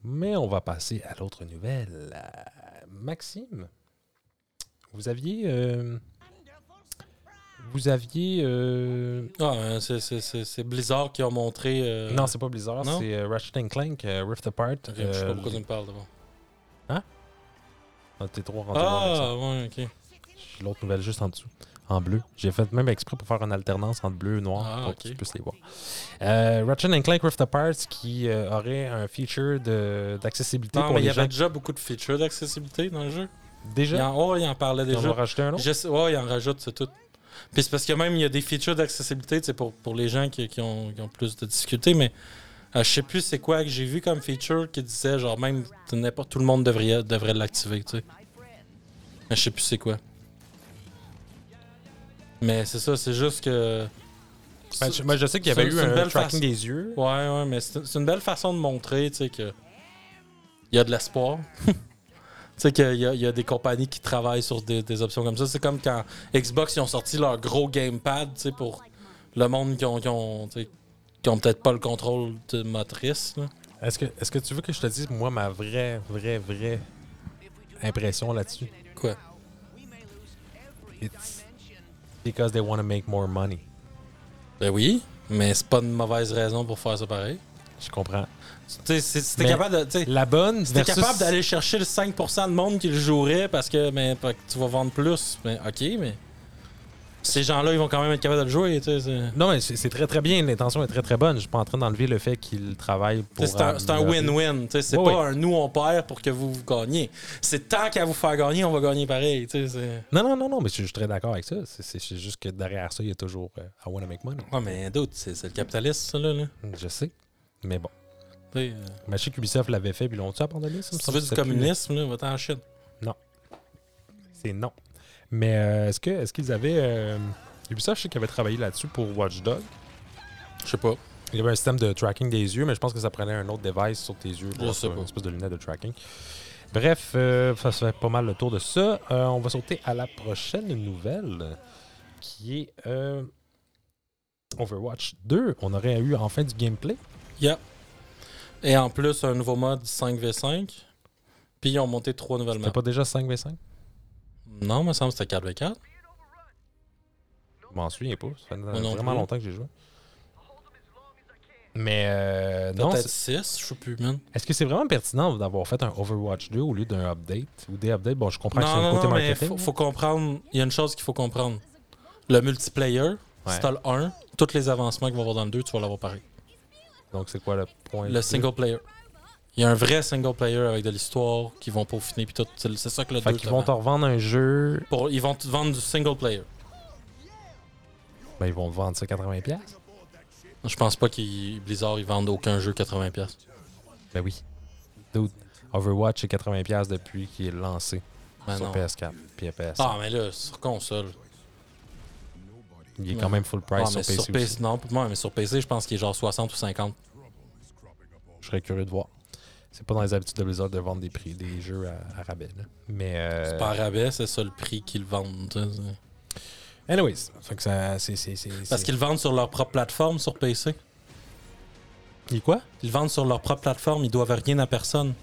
Mais on va passer à l'autre nouvelle. Euh, Maxime, vous aviez. euh, vous aviez. euh, Ah, hein, c'est- c'est- c'est c'est Blizzard qui a montré. euh, Non, c'est pas Blizzard, c'est euh, Ratchet Clank euh, Rift Apart. Je sais Euh, pas pourquoi tu me parles d'abord. ah, T'es trop ça. Ah, ouais, ok. J'ai L'autre nouvelle juste en dessous, en bleu. J'ai fait même exprès pour faire une alternance entre bleu et noir Ah, pour que tu puisses les voir. Euh, Ratchet Clank Rift Apart qui euh, aurait un feature de- d'accessibilité pour mais il y gens. avait déjà beaucoup de features d'accessibilité dans le jeu. Il Déjà, en, oh, il en parlait en déjà. ont rajouté un autre? Je sais- ouais, il en rajoute, c'est tout. Puis c'est parce que même il y a des features d'accessibilité pour, pour les gens qui, qui ont, qui ont plus de difficultés, mais euh, je sais plus c'est quoi que j'ai vu comme feature qui disait genre même n'importe tout le monde devrait, devrait l'activer, tu sais. Mais je sais plus c'est quoi. Mais c'est ça, c'est juste que. Ben, je, moi, je sais qu'il y avait eu un belle tracking des yeux. Ouais, ouais, mais c'est c'est une belle façon de montrer, tu sais, que. Il y a de l'espoir. tu sais, qu'il y, a- il y a des compagnies qui travaillent sur des, des options comme ça. C'est comme quand Xbox ils ont sorti leur gros gamepad, tu sais, pour le monde qui ont, qui ont, qui ont peut-être pas le contrôle de motrice. Est-ce que, est que tu veux que je te dise, moi, ma vraie, vraie, vraie impression là-dessus? Quoi? It's because they want to make more money. Ben oui, mais c'est pas une mauvaise raison pour faire ça pareil. Je comprends. Mais capable de. La bonne, t'es versus- capable d'aller chercher le 5% de monde qui le jouerait parce que, mais, parce que tu vas vendre plus, ben, ok, mais ces gens-là, ils vont quand même être capables de le jouer. Non, mais c'est très très bien. L'intention est très très bonne. Je suis pas en train d'enlever le fait qu'il travaille pour. C'est un, win-win. tu sais, C'est Oui, pas un nous on perd pour que vous, vous gagniez. C'est tant qu'à vous faire gagner, on va gagner pareil. Non, non, non, non, mais je suis très d'accord avec ça. C'est- juste que derrière ça, il y a toujours euh, I want to make money. Ah, mais d'autres, c'est c'est le capitalisme, ça, là. là. Je sais. Mais bon. Sais, euh, Mais je sais qu'Ubisoft l'avait fait, puis l'ont-tu abandonné? Ça? Si tu veux du communisme, là, va-t'en en Chine. C'est non. Mais euh, est-ce que est-ce qu'ils avaient. euh, Ubisoft, je sais qu'ils avaient travaillé là-dessus pour Watch Dogs. Je sais pas. Il y avait un système de tracking des yeux, mais je pense que ça prenait un autre device sur tes yeux. Pour. Une espèce de lunette de tracking. Bref, euh, ça fait pas mal le tour de ça. Euh, on va sauter à la prochaine nouvelle, qui est Overwatch 2. On aurait eu enfin du gameplay. Yeah. Et en plus, un nouveau mode 5v5. Puis ils ont monté trois nouvelles C'était maps. pas déjà 5v5? Non, il me semble que c'était 4v4. Je m'en souviens pas. Ça fait vraiment plus. longtemps que j'ai joué. Mais euh, non, Peut-être c'est- 6, je sais plus, man. est-ce que c'est vraiment pertinent d'avoir fait un Overwatch 2 au lieu d'un update ou des updates? Bon, je comprends que c'est un non, côté non, mais marketing. faut, faut comprendre. Il y a une chose qu'il faut comprendre. Le multiplayer, si Ouais. t'as le 1, tous les avancements qu'il va y avoir dans le 2, tu vas l'avoir pareil. Donc, c'est quoi le point? Le single player. Il y a un vrai single player avec de l'histoire qui vont peaufiner puis tout. C'est ça que le Fait 2 qu'ils vont te revendre un jeu, Pour, Ils vont te vendre du single player. ben ils vont te vendre ça 80$. piastres. Je pense pas qu'ils Blizzard ils vendent aucun jeu 80$. Ben oui. Dude, Overwatch est 80$ depuis qu'il est lancé Ben sur non. PS4 puis PS5. Ah, mais là, sur console. Il est quand même full price sur PC. sur PC, aussi. non, moi, mais sur PC, je pense qu'il est genre 60 ou 50. Je serais curieux de voir. C'est pas dans les habitudes de Blizzard de vendre des prix, des jeux à, à rabais. là. Mais. euh, C'est pas à rabais, c'est ça le prix qu'ils vendent. Anyways, fait que ça, c'est, c'est, c'est, Parce qu'ils vendent sur leur propre plateforme sur PC. Il quoi? Ils vendent sur leur propre plateforme, ils doivent rien à personne.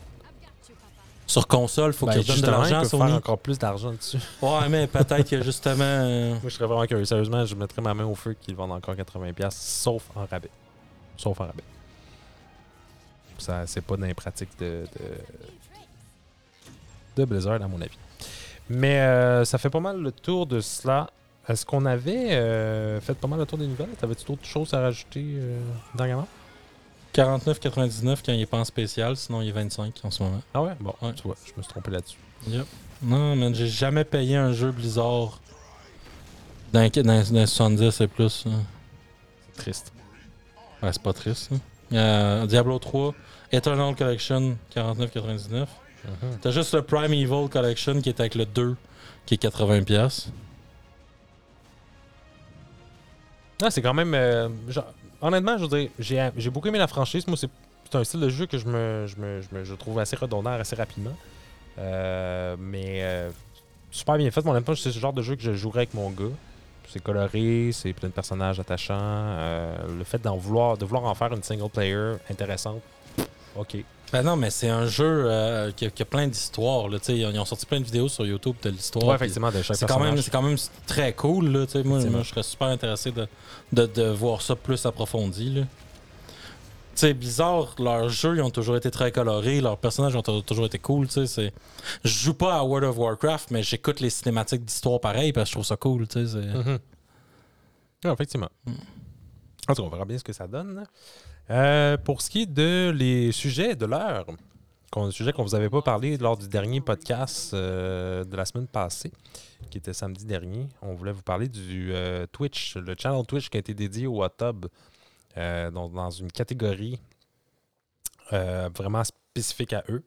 Sur console, faut Ben, qu'ils donnent de l'argent à Sony. faire encore plus d'argent dessus. Ouais, mais peut-être que justement. euh, Moi, je serais vraiment curieux. Sérieusement, je mettrais ma main au feu qu'ils vendent encore 80$, sauf en rabais. Sauf en rabais. Ça, c'est pas dans les pratiques de, de, de Blizzard, à mon avis. Mais euh, ça fait pas mal le tour de cela. Est-ce qu'on avait euh, fait pas mal le tour des nouvelles? T'avais-tu d'autres choses à rajouter euh, dernièrement? 49,99 quand il est pas en spécial, sinon il est 25 en ce moment. Ah ouais? Bon, Ouais. tu vois, je me suis trompé là-dessus. Yep. Non, man, j'ai jamais payé un jeu Blizzard dans, dans, dans 70 et plus. hein. C'est triste. Ouais, c'est pas triste. hein. Euh, Diablo 3, Eternal Collection, 49,99. Mhm. T'as juste le Prime Evil Collection qui est avec le 2, qui est 80$. pièces. Ah, c'est quand même. euh, genre, honnêtement, je veux j'ai, beaucoup aimé la franchise. Moi, c'est, c'est un style de jeu que je me, je me, je me- je trouve assez redondant assez rapidement. Euh, mais euh, super bien fait. Moi, honnêtement, c'est ce genre de jeu que je jouerais avec mon gars. C'est coloré, c'est plein de personnages attachants. Euh, le fait d'en vouloir, de vouloir en faire une single player intéressante, ok. Ben non, mais c'est un jeu euh, qui, a, qui a plein d'histoires. Ils ont, sorti plein de vidéos sur YouTube de l'histoire. Ouais, effectivement, de chaque C'est quand, même, c'est quand même très cool. Là, moi, moi, je serais super intéressé de, de, de voir ça plus approfondi. Là. Tu sais, Blizzard, leurs jeux ils ont toujours été très colorés, leurs personnages ont toujours été cool. tu sais, c'est- Je joue pas à World of Warcraft, mais j'écoute les cinématiques d'histoire pareil parce que je trouve ça cool. c'est- Mhm. Ouais, effectivement. Mm. En tout cas, on verra bien ce que ça donne. Euh, pour ce qui est de les sujets de l'heure, qu'on- sujet qu'on vous avait pas parlé lors du dernier podcast euh, de la semaine passée, qui était samedi dernier, on voulait vous parler du euh, Twitch, le channel Twitch qui a été dédié au hot tub, donc dans une catégorie vraiment spécifique à eux.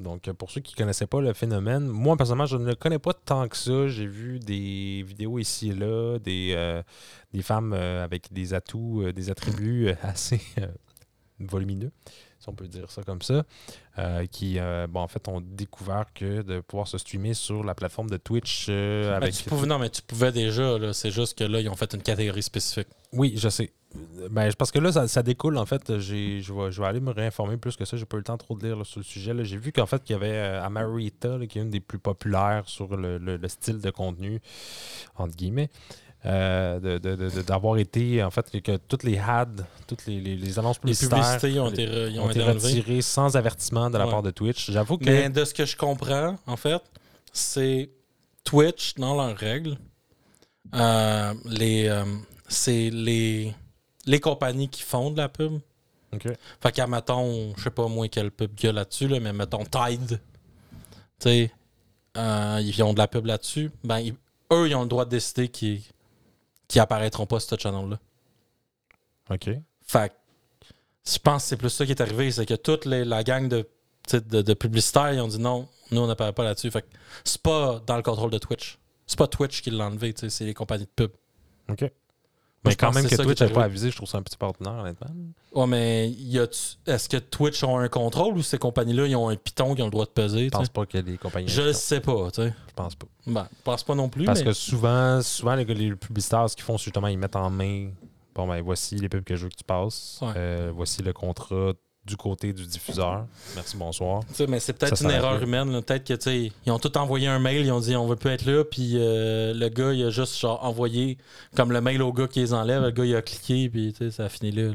Donc, euh, pour ceux qui ne connaissaient pas le phénomène, moi, personnellement, je ne le connais pas tant que ça. J'ai vu des vidéos ici et là, des, euh, femmes euh, avec des atouts, des attributs assez volumineux, on peut dire ça comme ça, euh, qui, euh, bon, en fait, ont découvert que de pouvoir se streamer sur la plateforme de Twitch euh, avec... tu pouvais- non, mais tu pouvais déjà. là, C'est juste que là, ils ont fait une catégorie spécifique. Oui, je sais. Ben, parce que là, ça, ça découle, en fait. J'ai, je, vais, je vais aller me réinformer plus que ça. J'ai pas eu le temps trop de lire là, sur le sujet. là. J'ai vu qu'en fait, qu'il y avait euh, Amarita, là, qui est une des plus populaires sur le, le- le style de contenu, entre guillemets, euh, de- de- de- de- d'avoir été, en fait, que, toutes les ads, toutes les, les- les annonces Les publicitaires publicités ont les- été, re- ont ont été retirées sans avertissement de la Ouais. part de Twitch. J'avoue que... Mais de ce que je comprends, en fait, c'est Twitch, dans leurs règles, euh, les, euh, c'est les, les compagnies qui font de la pub. Ok. Fait qu'à, mettons, je sais pas moi quelle pub qu'il y a là-dessus, là, mais mettons Tide, tu sais, euh, ils ont de la pub là-dessus, ben, ils- eux, ils ont le droit de décider qu'ils qui apparaîtront pas sur ce channel-là. OK. Fait je pense que c'est plus ça qui est arrivé, c'est que toute les- la gang de, de, de publicitaires, ils ont dit non, nous on n'apparaît pas là-dessus. Fait que c'est pas dans le contrôle de Twitch. C'est pas Twitch qui l'a enlevé, c'est les compagnies de pub. OK. Mais quand même que Twitch est n'ait pas avisé, je trouve ça un petit partenaire, honnêtement. Ouais, mais y a est-ce que Twitch ont un contrôle ou ces compagnies-là, ils ont un piton qui ont le droit de peser? Je pense pas que les compagnies... Je sais pas, tu sais. Je pense pas. Ben, je pense pas non plus. Parce mais- que souvent, souvent les, les publicitaires, ce qu'ils font, c'est justement, ils mettent en main bon, ben, voici les pubs que je veux que tu passes. Ouais. Euh, voici le contrat du côté du diffuseur. Merci, bonsoir. Mais c'est peut-être une erreur là. humaine. Peut-être que tu sais, ils ont tout envoyé un mail, ils ont dit on veut plus être là, puis euh, le gars il a juste genre envoyé comme le mail au gars qui les enlève, le gars il a cliqué, puis ça a fini là. là,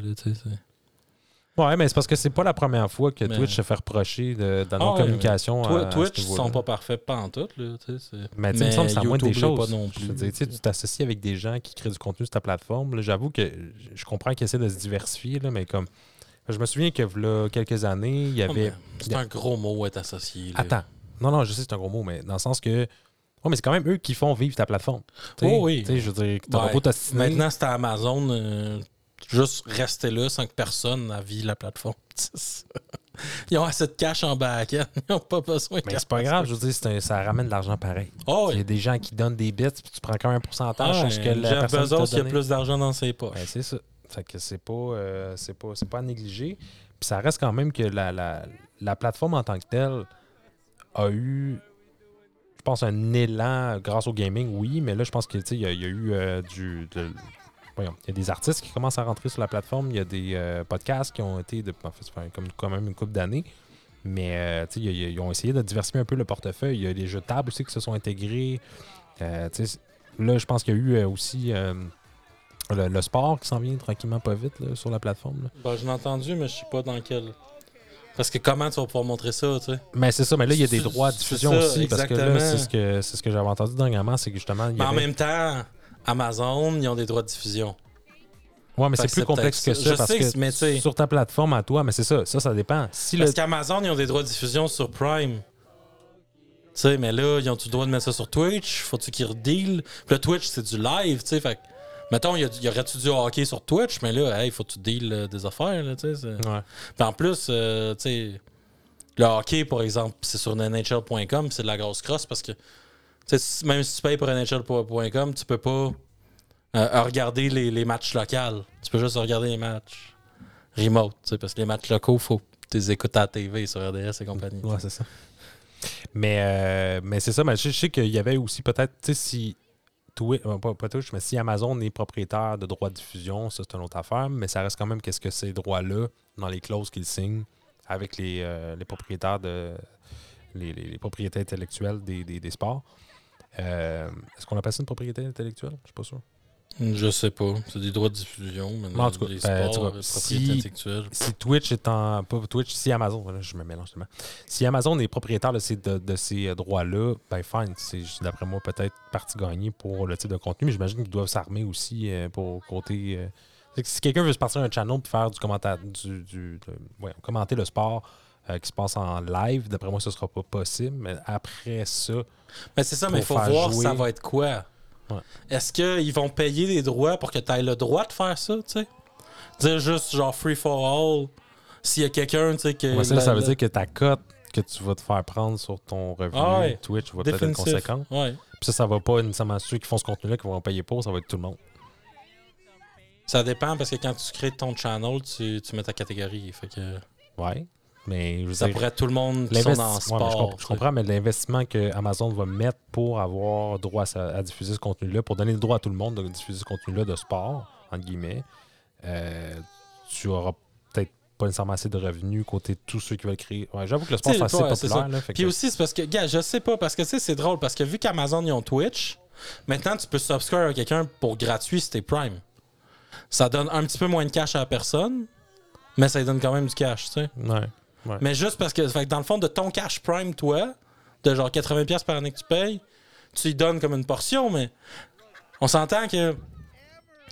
Ouais, mais c'est parce que c'est pas la première fois que Mais- Twitch se fait reprocher de, dans Ah nos ouais, communications. À- Twitch niveau-là. sont pas parfaits pas en tout. Là, tu sais, c'est- Mais tu sais, il me semble que c'est moindre des choses. Pas non Je plus, veux dire, tu t'associes avec des gens qui créent du contenu sur ta plateforme. J'avoue que je comprends qu'ils essaient de se diversifier, là, mais comme. Je me souviens que là, quelques années, il y Oh, avait. C'est un gros mot être associé. là. Attends. Non, non, je sais que c'est un gros mot, mais dans le sens que. Ouais, mais c'est quand même eux qui font vivre ta plateforme. Tu sais, Oh oui. Je veux dire, Ouais. beau. Maintenant, c'est à Amazon. euh, juste rester là sans que personne naville la plateforme. Ils ont assez de cash en back-end. Ils n'ont pas besoin de Mais c'est pas grave, je veux dire, un- ça ramène de l'argent pareil. Oh, Il y a des gens qui donnent des bits, puis tu prends quand même un pourcentage ce que la Jeff Bezos, il a donné. plus d'argent dans ses poches. Ben, c'est ça. Fait que c'est pas, euh, c'est pas, c'est pas à négliger. Puis ça reste quand même que la, la, la plateforme en tant que telle a eu, je pense, un élan grâce au gaming, oui, mais là, je pense que tu sais, il y, a- y a eu euh, du. il y a des artistes qui commencent à rentrer sur la plateforme. Il y a des euh, podcasts qui ont été, de, en fait, comme quand même une couple d'années. Mais euh, ils ont essayé de diversifier un peu le portefeuille. Il y a des jeux de table aussi qui se sont intégrés. Là, je pense qu'il y a eu aussi le, le sport qui s'en vient tranquillement pas vite là, sur la plateforme. Ben, je l'ai entendu, mais je sais pas dans quel. Parce que comment tu vas pouvoir montrer ça, tu sais? Mais c'est ça, mais là, il y a des droits de diffusion ça, aussi. Parce que là, exactement. c'est ce que, c'est ce que j'avais entendu dernièrement, c'est que justement, il y Mais en même temps, Amazon, ils ont des droits de diffusion. Ouais, mais c'est plus complexe que ça. Je parce sais que mais sur ta plateforme à toi, mais c'est ça, ça, ça dépend. Si le... Parce qu'Amazon, ils ont des droits de diffusion sur Prime. Tu sais, mais là, ils ont le droit de mettre ça sur Twitch? Faut-tu qu'ils redeal? Puis le Twitch, c'est du live, tu sais. Fait mettons, il y, aurait-tu du hockey sur Twitch, mais là, il faut que tu deal euh, des affaires, là, Ouais. En plus, euh, tu sais, le hockey, par exemple, c'est sur NHL.com, c'est de la grosse crosse parce que, même si tu payes pour NHL.com, tu peux pas euh, regarder les, les matchs locaux. Tu peux juste regarder les matchs remote, parce que les matchs locaux, faut que tu les écoutes à la TV sur RDS et compagnie. Ouais, c'est ça. Mais, euh, mais c'est ça, mais je sais qu'il y avait aussi peut-être, tu sais, si Euh, pas, pas Twitch, mais si Amazon est propriétaire de droits de diffusion, ça c'est une autre affaire, mais ça reste quand même qu'est-ce que ces droits-là, dans les clauses qu'ils signent avec les, euh, les propriétaires de les, les- propriétés intellectuelles des, des- des sports. Euh, Est-ce qu'on appelle ça une propriété intellectuelle? Je suis pas sûr. Je sais pas. C'est des droits de diffusion, mais en tout cas, les ben, sports, vois, si- si Twitch est en. Pas Twitch, si Amazon, je me mélange tellement. Si Amazon est propriétaire de ces, de, de ces euh, droits-là, ben fine. C'est d'après moi peut-être partie gagnée pour le type de contenu, mais j'imagine qu'ils doivent s'armer aussi euh, pour côté. euh, si quelqu'un veut se partir un channel et faire du commentaire du, du- de- ouais, commenter le sport euh, qui se passe en live, d'après moi, ce sera pas possible. Mais après ça, Mais c'est ça, mais il faut pour voir jouer. ça va être quoi. Ouais. Est-ce qu'ils vont payer des droits pour que tu aies le droit de faire ça, tu sais? Dire juste genre free for all. S'il y a quelqu'un, tu sais, que. ouais, ça, la- ça veut la- dire que ta cote que tu vas te faire prendre sur ton revenu Ah ouais. Twitch va peut-être être définitif. conséquente. Puis ça, ça va pas nécessairement ceux qui font ce contenu-là qui vont payer pour, ça va être tout le monde. Ça dépend parce que quand tu crées ton channel, tu, tu mets ta catégorie. Fait que Ouais. Mais je veux ça dire, pourrait tout le monde qui sont l'investi- dans le sport. je, comprends, mais l'investissement que Amazon va mettre pour avoir droit à, diffuser ce contenu-là, pour donner le droit à tout le monde de diffuser ce contenu-là de sport, entre guillemets, euh, tu auras peut-être pas nécessairement assez de revenus côté de tous ceux qui veulent créer. Ouais, J'avoue que le sport, c'est assez ouais, populaire. Là, Puis que- aussi, c'est parce que, gars, je sais pas, parce que tu sais, c'est drôle, parce que vu qu'Amazon, ils ont Twitch, maintenant, tu peux subscribe à quelqu'un pour gratuit si t'es Prime. Ça donne un petit peu moins de cash à la personne, mais ça lui donne quand même du cash, tu sais. Ouais. Mais juste parce que, fait que dans le fond, de ton cash Prime, toi, de genre 80$ par année que tu payes, tu lui donnes comme une portion, mais on s'entend que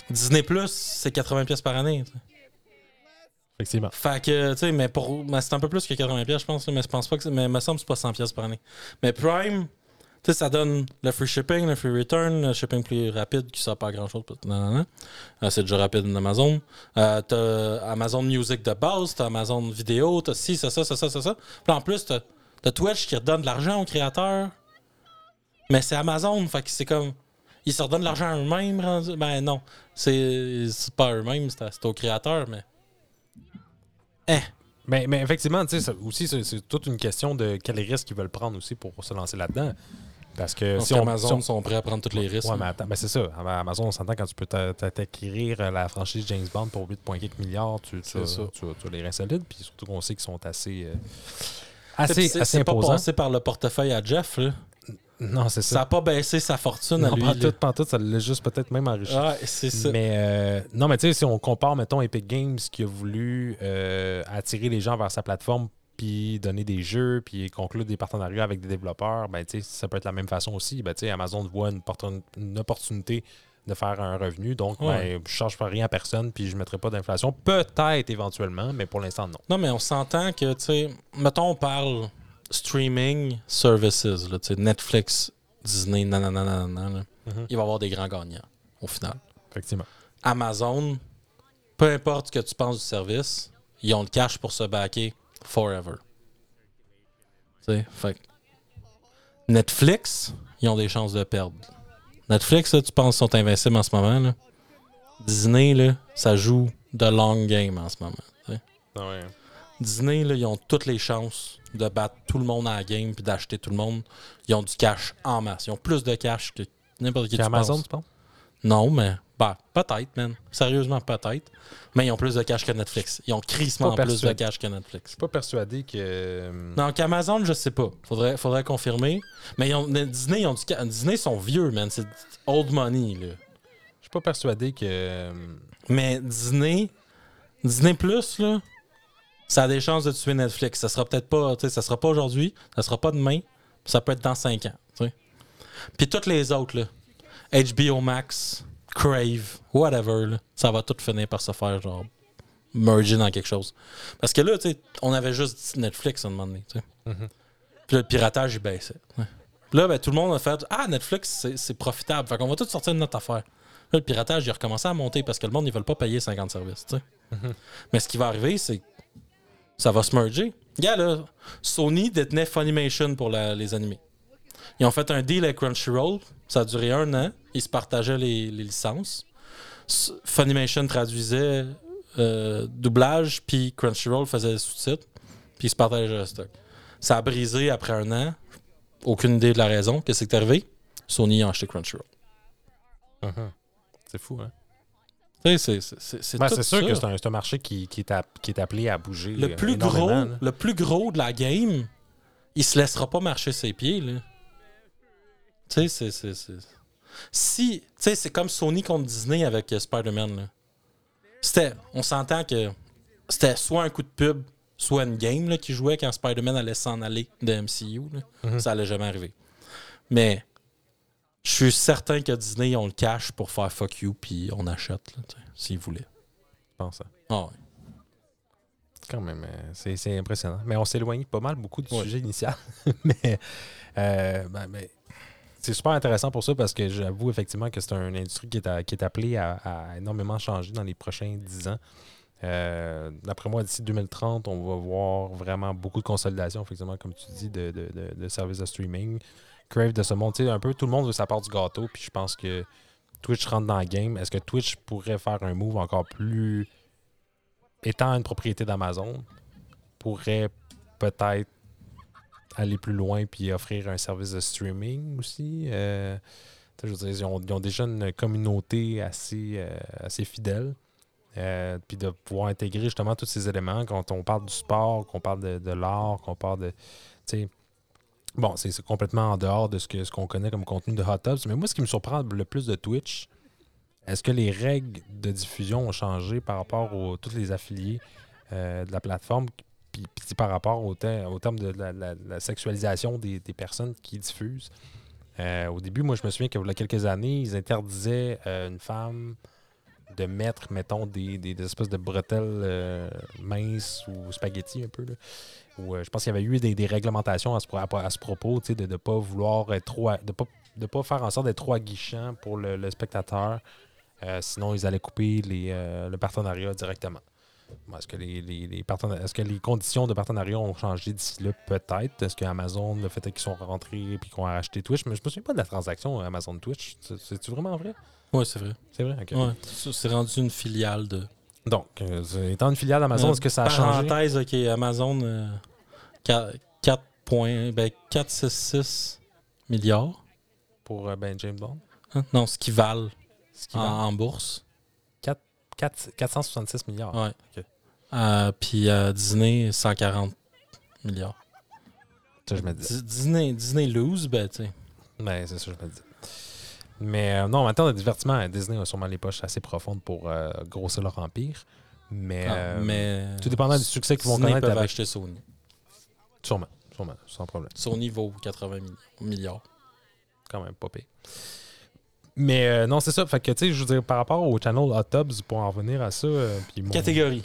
Disney Plus, c'est 80$ par année. tu sais. Effectivement. Fait que, tu sais, mais pour. mais c'est un peu plus que 80$, pièces, je pense, mais je pense pas que. Mais me semble que c'est pas 100$ par année. Mais Prime, sais, ça donne le free shipping, le free return, le shipping plus rapide qui sert pas à grand chose. Euh, c'est déjà rapide d'Amazon. Euh, t'as Amazon Music de base, t'as Amazon Vidéo, t'as ci, ça, ça, ça, ça, ça, ça. Puis en plus, t'as t'as Twitch qui redonne de l'argent aux créateurs. Mais c'est Amazon, fait que c'est comme. Ils se redonnent de l'argent à eux-mêmes, Ben non. C'est c'est pas eux-mêmes, c'est c'est aux créateurs, mais. Eh. Mais, mais effectivement, tu sais, aussi, c'est c'est toute une question de quels risques ils veulent prendre aussi pour se lancer là-dedans. Parce que si on, Amazon si on- sont prêts à prendre tous les risques. Ouais, mais attends, c'est ça. Ama- Amazon, on s'entend quand tu peux t'a- t'a- t'acquérir euh, la franchise James Bond pour 8,4 milliards, tu, tu, as, ça. tu as- tu as les reins solides, puis surtout qu'on sait qu'ils sont assez, euh, C'est- assez, c'est- assez c'est pas passé par le portefeuille à Jeff. Là. Non, c'est Ça ça. n'a pas baissé sa fortune à lui. pas là. tout, pas tout, ça l'a juste peut-être même enrichi. C'est ça. Mais euh, non, mais tu sais, si on compare, mettons, Epic Games qui a voulu euh, attirer les gens vers sa plateforme, puis donner des jeux, puis conclure des partenariats avec des développeurs, ben ça peut être la même façon aussi. Ben Amazon voit une, portun- une opportunité de faire un revenu, donc Ouais. ben, je charge pas rien à personne, puis je mettrai pas d'inflation. Peut-être éventuellement, mais pour l'instant non. Non, mais on s'entend que, tu sais, mettons, on parle streaming services, là, Netflix, Disney, nanana, nanana, là. Mhm. il va y avoir des grands gagnants, au final. Effectivement. Amazon, peu importe ce que tu penses du service, ils ont le cash pour se backer forever. Tu sais, fait que Netflix, ils ont des chances de perdre. Netflix, là, tu penses qu'ils sont invincibles en ce moment. Là. Disney, là, ça joue de long game en ce moment. tu sais. Ah ouais. Disney, là, ils ont toutes les chances de battre tout le monde à la game puis d'acheter tout le monde. Ils ont du cash en masse. Ils ont plus de cash que n'importe qui. Tu Amazon, penses. tu penses? Non, mais bah, peut-être, man. Sérieusement, peut-être. Mais ils ont plus de cash que Netflix. Ils ont crissement plus de cash que Netflix. Je suis pas persuadé que. euh, Non, qu'Amazon, je sais pas. Faudrait, faudrait confirmer. Mais ils ont- mais Disney, ils ont du Disney sont vieux, man. C'est old money, là. Je suis pas persuadé que. euh, Mais Disney, Disney Plus, là, ça a des chances de tuer Netflix. Ça sera peut-être pas, tu sais, ça sera pas aujourd'hui, ça sera pas demain, ça peut être dans 5 ans, tu sais. Puis toutes les autres, là, HBO Max, Crave, whatever, là, ça va tout finir par se faire, genre, merger dans quelque chose. Parce que là, tu sais, on avait juste Netflix à un moment donné, tu sais. Mhm. Puis là, le piratage, il baissait. ouais. Puis Là, ben, tout le monde a fait Ah, Netflix, c'est- c'est profitable. Fait qu'on va tout sortir de notre affaire. Là, le piratage, il a recommencé à monter parce que le monde, ils veulent pas payer 50 services. tu sais. Mais ce qui va arriver, c'est que ça va se merger. Là, Sony détenait Funimation pour la- les animés. Ils ont fait un deal avec Crunchyroll. Ça a duré un an. Ils se partageaient les, les licences. Funimation traduisait euh, doublage, puis Crunchyroll faisait les sous-titres, puis ils se partageaient le stock. Ça a brisé après un an. Aucune idée de la raison. Qu'est-ce qui est arrivé? Sony a acheté Crunchyroll. mhm. C'est fou, hein? C'est- Ben, c'est sûr ça. que c'est un, un marché qui, qui, est app- qui est appelé à bouger. le plus gros, là. le plus gros de la game, il se laissera pas marcher ses pieds là. Tu sais, c'est- si, tu sais, c'est comme Sony contre Disney avec euh, Spider-Man. C'était, on s'entend que c'était soit un coup de pub, soit une game là, qui jouait quand Spider-Man allait s'en aller de MCU. là. Mhm. Ça allait jamais arriver. Mais je suis certain que Disney ont le cash pour faire fuck you puis on achète s'ils voulaient. Je pense. hein. Ah ouais. Quand même, euh, c'est impressionnant. Mais on s'éloigne pas mal beaucoup du Ouais. sujet initial. mais euh, ben, ben, c'est super intéressant pour ça parce que j'avoue effectivement que c'est une industrie qui est, qui est appelée à, à énormément changer dans les prochains 10 ans. Euh, D'après moi, d'ici 2030, on va voir vraiment beaucoup de consolidation, effectivement, comme tu dis, de, de- de- de services de streaming. Crave de ce monde, tu sais, un peu tout le monde veut sa part du gâteau, puis je pense que Twitch rentre dans le game. Est-ce que Twitch pourrait faire un move encore plus étant une propriété d'Amazon, pourrait peut-être aller plus loin puis offrir un service de streaming aussi. Euh, je veux dire, ils, ont, déjà une communauté assez, euh, assez fidèle. Euh, puis de pouvoir intégrer justement tous ces éléments quand on parle du sport, qu'on parle de, de l'art, qu'on parle de. Bon, c'est complètement en dehors de ce que ce qu'on connaît comme contenu de Hot Tubs. Mais moi, ce qui me surprend le plus de Twitch, est-ce que les règles de diffusion ont changé par rapport aux tous les affiliés de la plateforme, puis, par rapport au, te- au terme de la, la- sexualisation des, personnes qui diffusent? Euh, au début, moi, je me souviens qu'il y a quelques années, ils interdisaient euh, une femme de mettre, mettons, des, espèces de bretelles euh, minces ou spaghettis un peu. Euh, je pense qu'il y avait eu des, réglementations à ce, propos, de ne pas vouloir être trop. de pas, de pas faire en sorte d'être trop aguichant pour le, spectateur. Sinon, ils allaient couper le partenariat directement. Bon, Est-ce que les, les- les partenari- est-ce que les conditions de partenariat ont changé d'ici là? Peut-être. Est-ce que Amazon, le fait qu'ils sont rentrés et qu'ils ont acheté Twitch, mais je me souviens pas de la transaction euh, Amazon-Twitch. C'est- C'est-tu vraiment vrai? Ouais, c'est vrai. C'est vrai? OK. Ouais. C'est rendu une filiale de. Donc, euh, étant une filiale d'Amazon, Euh, est-ce que ça a changé? Parenthèse, OK, Amazon, euh, 4, 4 points, ben 466 milliards. Pour ben, James Bond? Hein? Non, ce qu'ils valent Ce qui en, en bourse. 4 466 milliards. Ouais. Euh, puis euh, Disney, 140 milliards. Ça, je me dis. Di- Disney, Disney lose, ben, tu sais. Mais c'est ça, je me dis. Mais euh, non, en matière de divertissement, Disney a sûrement les poches assez profondes pour euh, grossir leur empire. Mais, Ah, euh, mais. tout dépendant du succès qu'ils vont Disney connaître peuvent avec- acheter Sony. Sûrement, sûrement, sans problème. Sony vaut 80 mi- milliards. Quand même, pas pire. Mais euh, non, c'est ça. Fait que, tu sais, je veux dire, par rapport au channel Hot Tubs, pour en revenir à ça, euh, puis mon- Catégorie.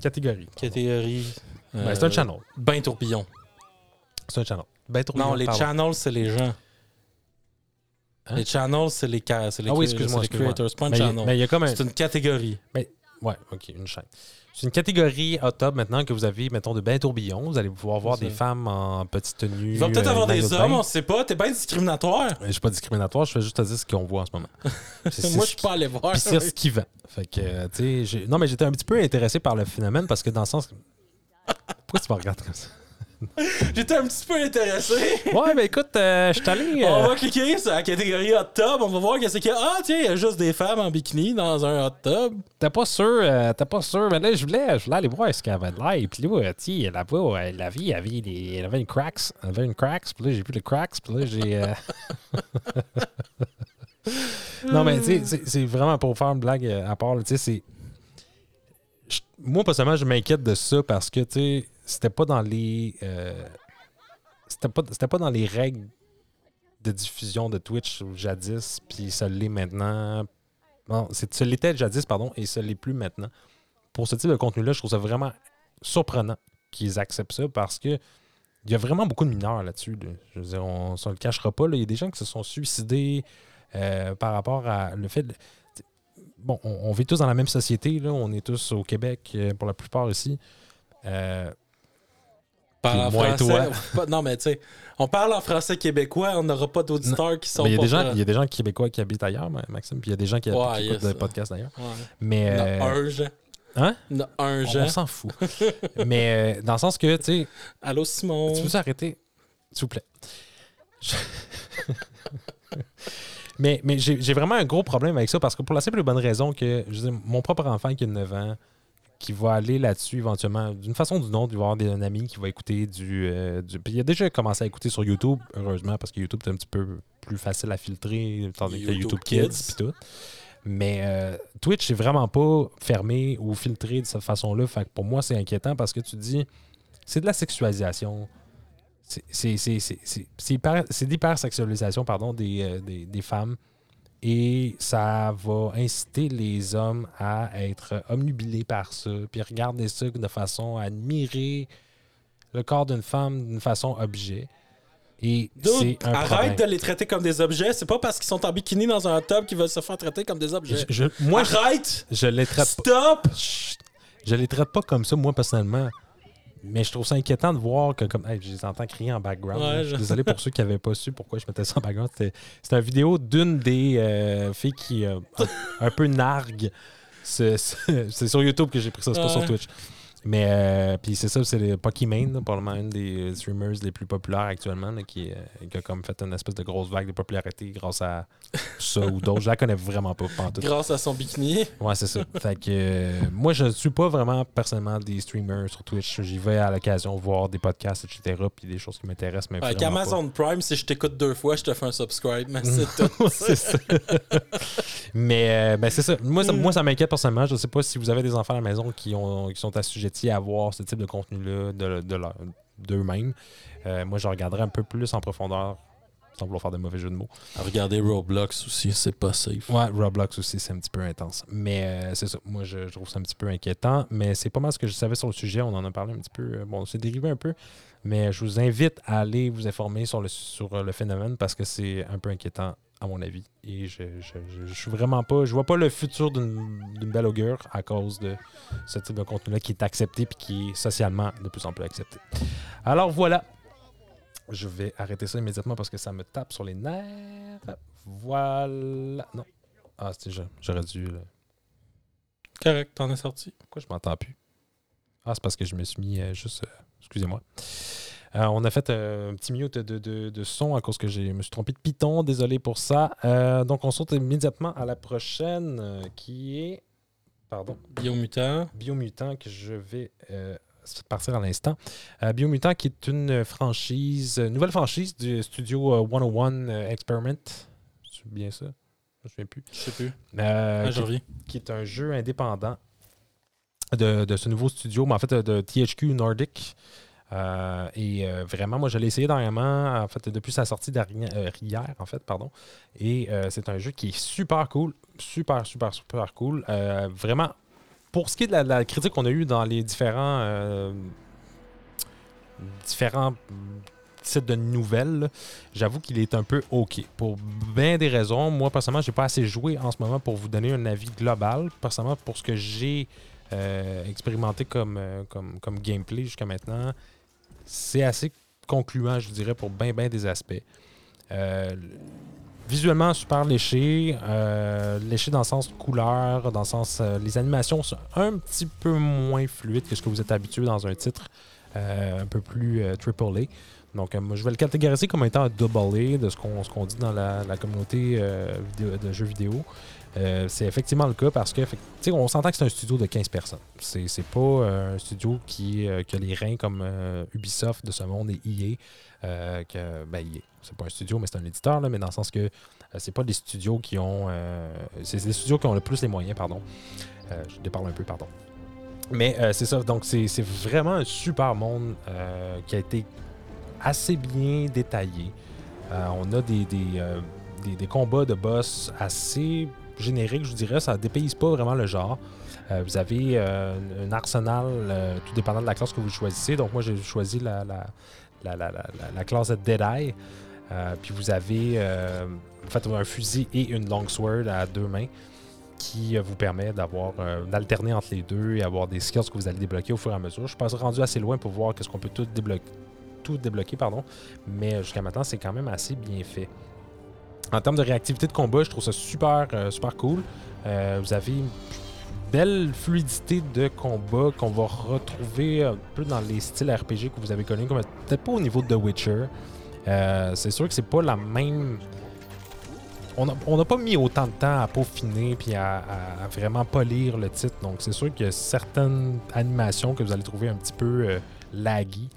catégorie. Catégorie. Ben, c'est un channel. Ben tourbillon. C'est un channel. Ben trop Non, les pardon. channels, c'est les gens. Hein? Les channels, c'est les, ca- c'est les, Ah oui, excuse-moi, c'est les excuse-moi. creators. C'est pas un Mais il channel. mais il y a comme un. C'est une catégorie. Ouais, ok, une chaîne. C'est une catégorie hot tub maintenant que vous avez, mettons, de bains tourbillons. Vous allez pouvoir voir des femmes en petite tenue. Il va peut-être euh, avoir des de hommes, bain. on sait pas. T'es bien discriminatoire. Je suis pas discriminatoire, je fais juste te dire ce qu'on voit en ce moment. Moi, je suis pas allé voir. Puis c'est ce qui vend. Fait que, euh, tu sais, non, mais j'étais un petit peu intéressé par le phénomène parce que dans le sens. Pourquoi tu me regardes comme ça? J'étais un petit peu intéressé. Ouais, ben écoute, euh, je suis allé. On euh, va cliquer sur la catégorie hot tub. On va voir qu'est-ce qu'il y a. Ah, tiens, il y a juste des femmes en bikini dans un hot tub. T'es pas sûr, euh, t'es pas sûr, mais là, je voulais, je voulais aller voir ce qu'elle avait de l'air. Puis là, tu sais, là-bas, euh, la vie, elle avait, des- elle avait une cracks. Elle avait une cracks. Puis là, j'ai vu le cracks. Puis là, j'ai. euh, non, mais tu sais, c'est- vraiment pour faire une blague euh, à part, là, tu sais, c'est. Moi, personnellement, je m'inquiète de ça parce que, tu sais, c'était pas dans les. euh, C'était pas, pas dans les règles de diffusion de Twitch jadis, puis ça l'est maintenant. Non, ça l'était jadis, pardon, et ça l'est plus maintenant. Pour ce type de contenu-là, je trouve ça vraiment surprenant qu'ils acceptent ça parce que il y a vraiment beaucoup de mineurs là-dessus. là. Je veux dire, on ne le cachera pas. Il y a des gens qui se sont suicidés euh, par rapport à le fait. Bon, on, on vit tous dans la même société. Là. On est tous au Québec, euh, pour la plupart ici. Euh, Parle en moi et français. Pas- Non, mais tu sais, on parle en français québécois. On n'aura pas d'auditeurs qui sont mais il y, a des gens, il y a des gens québécois qui habitent ailleurs, Ma- Maxime, puis il y a des gens qui, Ouais, qui yes. écoutent le podcast d'ailleurs. Ouais. Mais. Il y en a euh, un, Jean. Hein? Il y en a un, on, Jean. on s'en fout. mais euh, dans le sens que, tu sais, Allô, Simon. Tu peux arrêter, s'il vous plaît? Je- mais mais j'ai vraiment un gros problème avec ça parce que pour la simple et bonne raison que je dire, mon propre enfant qui a 9 ans, qui va aller là-dessus éventuellement, d'une façon ou d'une autre, il va avoir des, un ami qui va écouter du, euh, du- Puis il a déjà commencé à écouter sur YouTube, heureusement, parce que YouTube est un petit peu plus facile à filtrer, tandis que YouTube Kids, Kids. puis tout. Mais euh, Twitch, c'est vraiment pas fermé ou filtré de cette façon-là. Fait que pour moi, c'est inquiétant parce que tu dis, c'est de la sexualisation. C'est- l'hypersexualisation pardon, des, euh, des, des femmes. Et ça va inciter les hommes à être omnubilés par ça, puis regarder ça de façon à admirer le corps d'une femme d'une façon objet. Et c'est un problème. arrête de les traiter comme des objets. C'est pas parce qu'ils sont en bikini dans un tub qu'ils veulent se faire traiter comme des objets. Je- je- moi, arrête! je les traite pas. Stop! Je les traite pas comme ça, moi, personnellement. Mais je trouve ça inquiétant de voir que, comme. Hey, je les entends crier en background. Ouais, je suis désolé pour ceux qui n'avaient pas su pourquoi je mettais ça en background. C'était une vidéo d'une des euh, filles qui, euh, un, peu nargue. ce- ce- C'est sur YouTube que j'ai pris ça, c'est pas sur. Twitch. Mais, euh, puis c'est ça, c'est Pokimane, là, probablement une des streamers les plus populaires actuellement, là, qui, euh, qui a comme fait une espèce de grosse vague de popularité grâce à ça ou d'autres. Je la connais vraiment pas. Grâce à son bikini. Ouais, c'est ça. fait que euh, moi, je ne suis pas vraiment personnellement des streamers sur Twitch. J'y vais à l'occasion voir des podcasts, etc. Puis des choses qui m'intéressent, mais Avec pas. Amazon Prime, si je t'écoute deux fois, je te fais un subscribe. Mais c'est tout. C'est ça. mais euh, ben, c'est ça. Moi, ça, moi, ça m'inquiète personnellement. Je ne sais pas si vous avez des enfants à la maison qui, ont, qui sont assujettis à voir ce type de contenu-là de, de leur- d'eux-mêmes. Euh, moi, je regarderai un peu plus en profondeur sans vouloir faire de mauvais jeux de mots. Regardez Roblox aussi, c'est pas safe. Ouais, Roblox aussi, c'est un petit peu intense. Mais euh, c'est ça. Moi, je, je trouve ça un petit peu inquiétant. Mais c'est pas mal ce que je savais sur le sujet. On en a parlé un petit peu. euh, Bon, c'est dérivé un peu. Mais je vous invite à aller vous informer sur le, sur euh, le phénomène parce que c'est un peu inquiétant, à mon avis. Et je, je, je- je suis vraiment pas. Je vois pas le futur d'une belle augure à cause de ce type de contenu-là qui est accepté puis qui est socialement de plus en plus accepté. Alors voilà. Je vais arrêter ça immédiatement parce que ça me tape sur les nerfs. Voilà. Non. Ah, c'était j'a- j'aurais dû. Correct, t'en es sorti. Pourquoi je m'entends plus? Ah, c'est parce que je me suis mis euh, juste. euh, Excusez-moi. Euh, on a fait un petit mute de, de- de son à cause que je me suis trompé de Python. Désolé pour ça. Donc, on saute immédiatement à la prochaine qui est. Pardon. Biomutant. Biomutant que je vais partir à l'instant. Euh, Biomutant qui est une franchise, une nouvelle franchise du studio euh, 101 euh, Experiment. C'est bien ça? Je me souviens plus. Je sais plus. Euh, Ah, qui- qui est un jeu indépendant de, de ce nouveau studio, mais en fait de THQ Nordic. Euh, et euh, vraiment, moi, je l'ai essayé dernièrement, en fait, depuis sa sortie euh, hier, en fait, pardon. Et euh, c'est un jeu qui est super cool, super, super, super cool. Euh, vraiment, pour ce qui est de la, critique qu'on a eue dans les différents, euh, différents site de nouvelles, j'avoue qu'il est un peu OK. Pour bien des raisons. Moi, personnellement, j'ai pas assez joué en ce moment pour vous donner un avis global. Personnellement, pour ce que j'ai euh, expérimenté comme, euh, comme, comme gameplay jusqu'à maintenant, c'est assez concluant, je dirais, pour bien, bien des aspects. Euh, visuellement, super léché. euh, léché dans le sens couleur, dans le sens. euh, les animations sont un petit peu moins fluides que ce que vous êtes habitué dans un titre un peu plus euh, AAA. Donc, euh, moi, je vais le catégoriser comme étant un double A de ce qu'on dit dans la, communauté euh, de jeux vidéo. Euh, c'est effectivement le cas parce que, on s'entend que c'est un studio de 15 personnes. C'est pas euh, un studio qui, euh, qui a les reins comme euh, Ubisoft de ce monde et EA. euh, que, ben, EA, c'est pas un studio, mais c'est un éditeur, là, mais dans le sens que euh, c'est pas des studios qui ont. euh, c'est des studios qui ont le plus les moyens, pardon. Euh, je déparle un peu, pardon. Mais euh, c'est ça, donc c'est vraiment un super monde euh, qui a été assez bien détaillé. Euh, on a des, des, des- combats de boss assez génériques, je dirais. Ça ne dépayse pas vraiment le genre. Vous avez un arsenal, tout dépendant de la classe que vous choisissez. Donc, moi, j'ai choisi la, la, la, la, la- la classe de Deadeye. Puis vous avez en fait, un fusil et une longsword à deux mains qui euh, vous permet d'avoir euh, d'alterner entre les deux et avoir des skills que vous allez débloquer au fur et à mesure. Je pas rendu assez loin pour voir qu'est-ce qu'on peut tout débloquer, tout débloquer pardon, mais euh, jusqu'à maintenant c'est quand même assez bien fait. En termes de réactivité de combat, je trouve ça super super cool. Vous avez une belle fluidité de combat qu'on va retrouver un peu dans les styles RPG que vous avez connus, peut-être pas au niveau de The Witcher. C'est sûr que c'est pas la même on n'a pas mis autant de temps à peaufiner puis à, vraiment polir le titre. Donc, c'est sûr qu'il y a certaines animations que vous allez trouver un petit peu euh, laggy.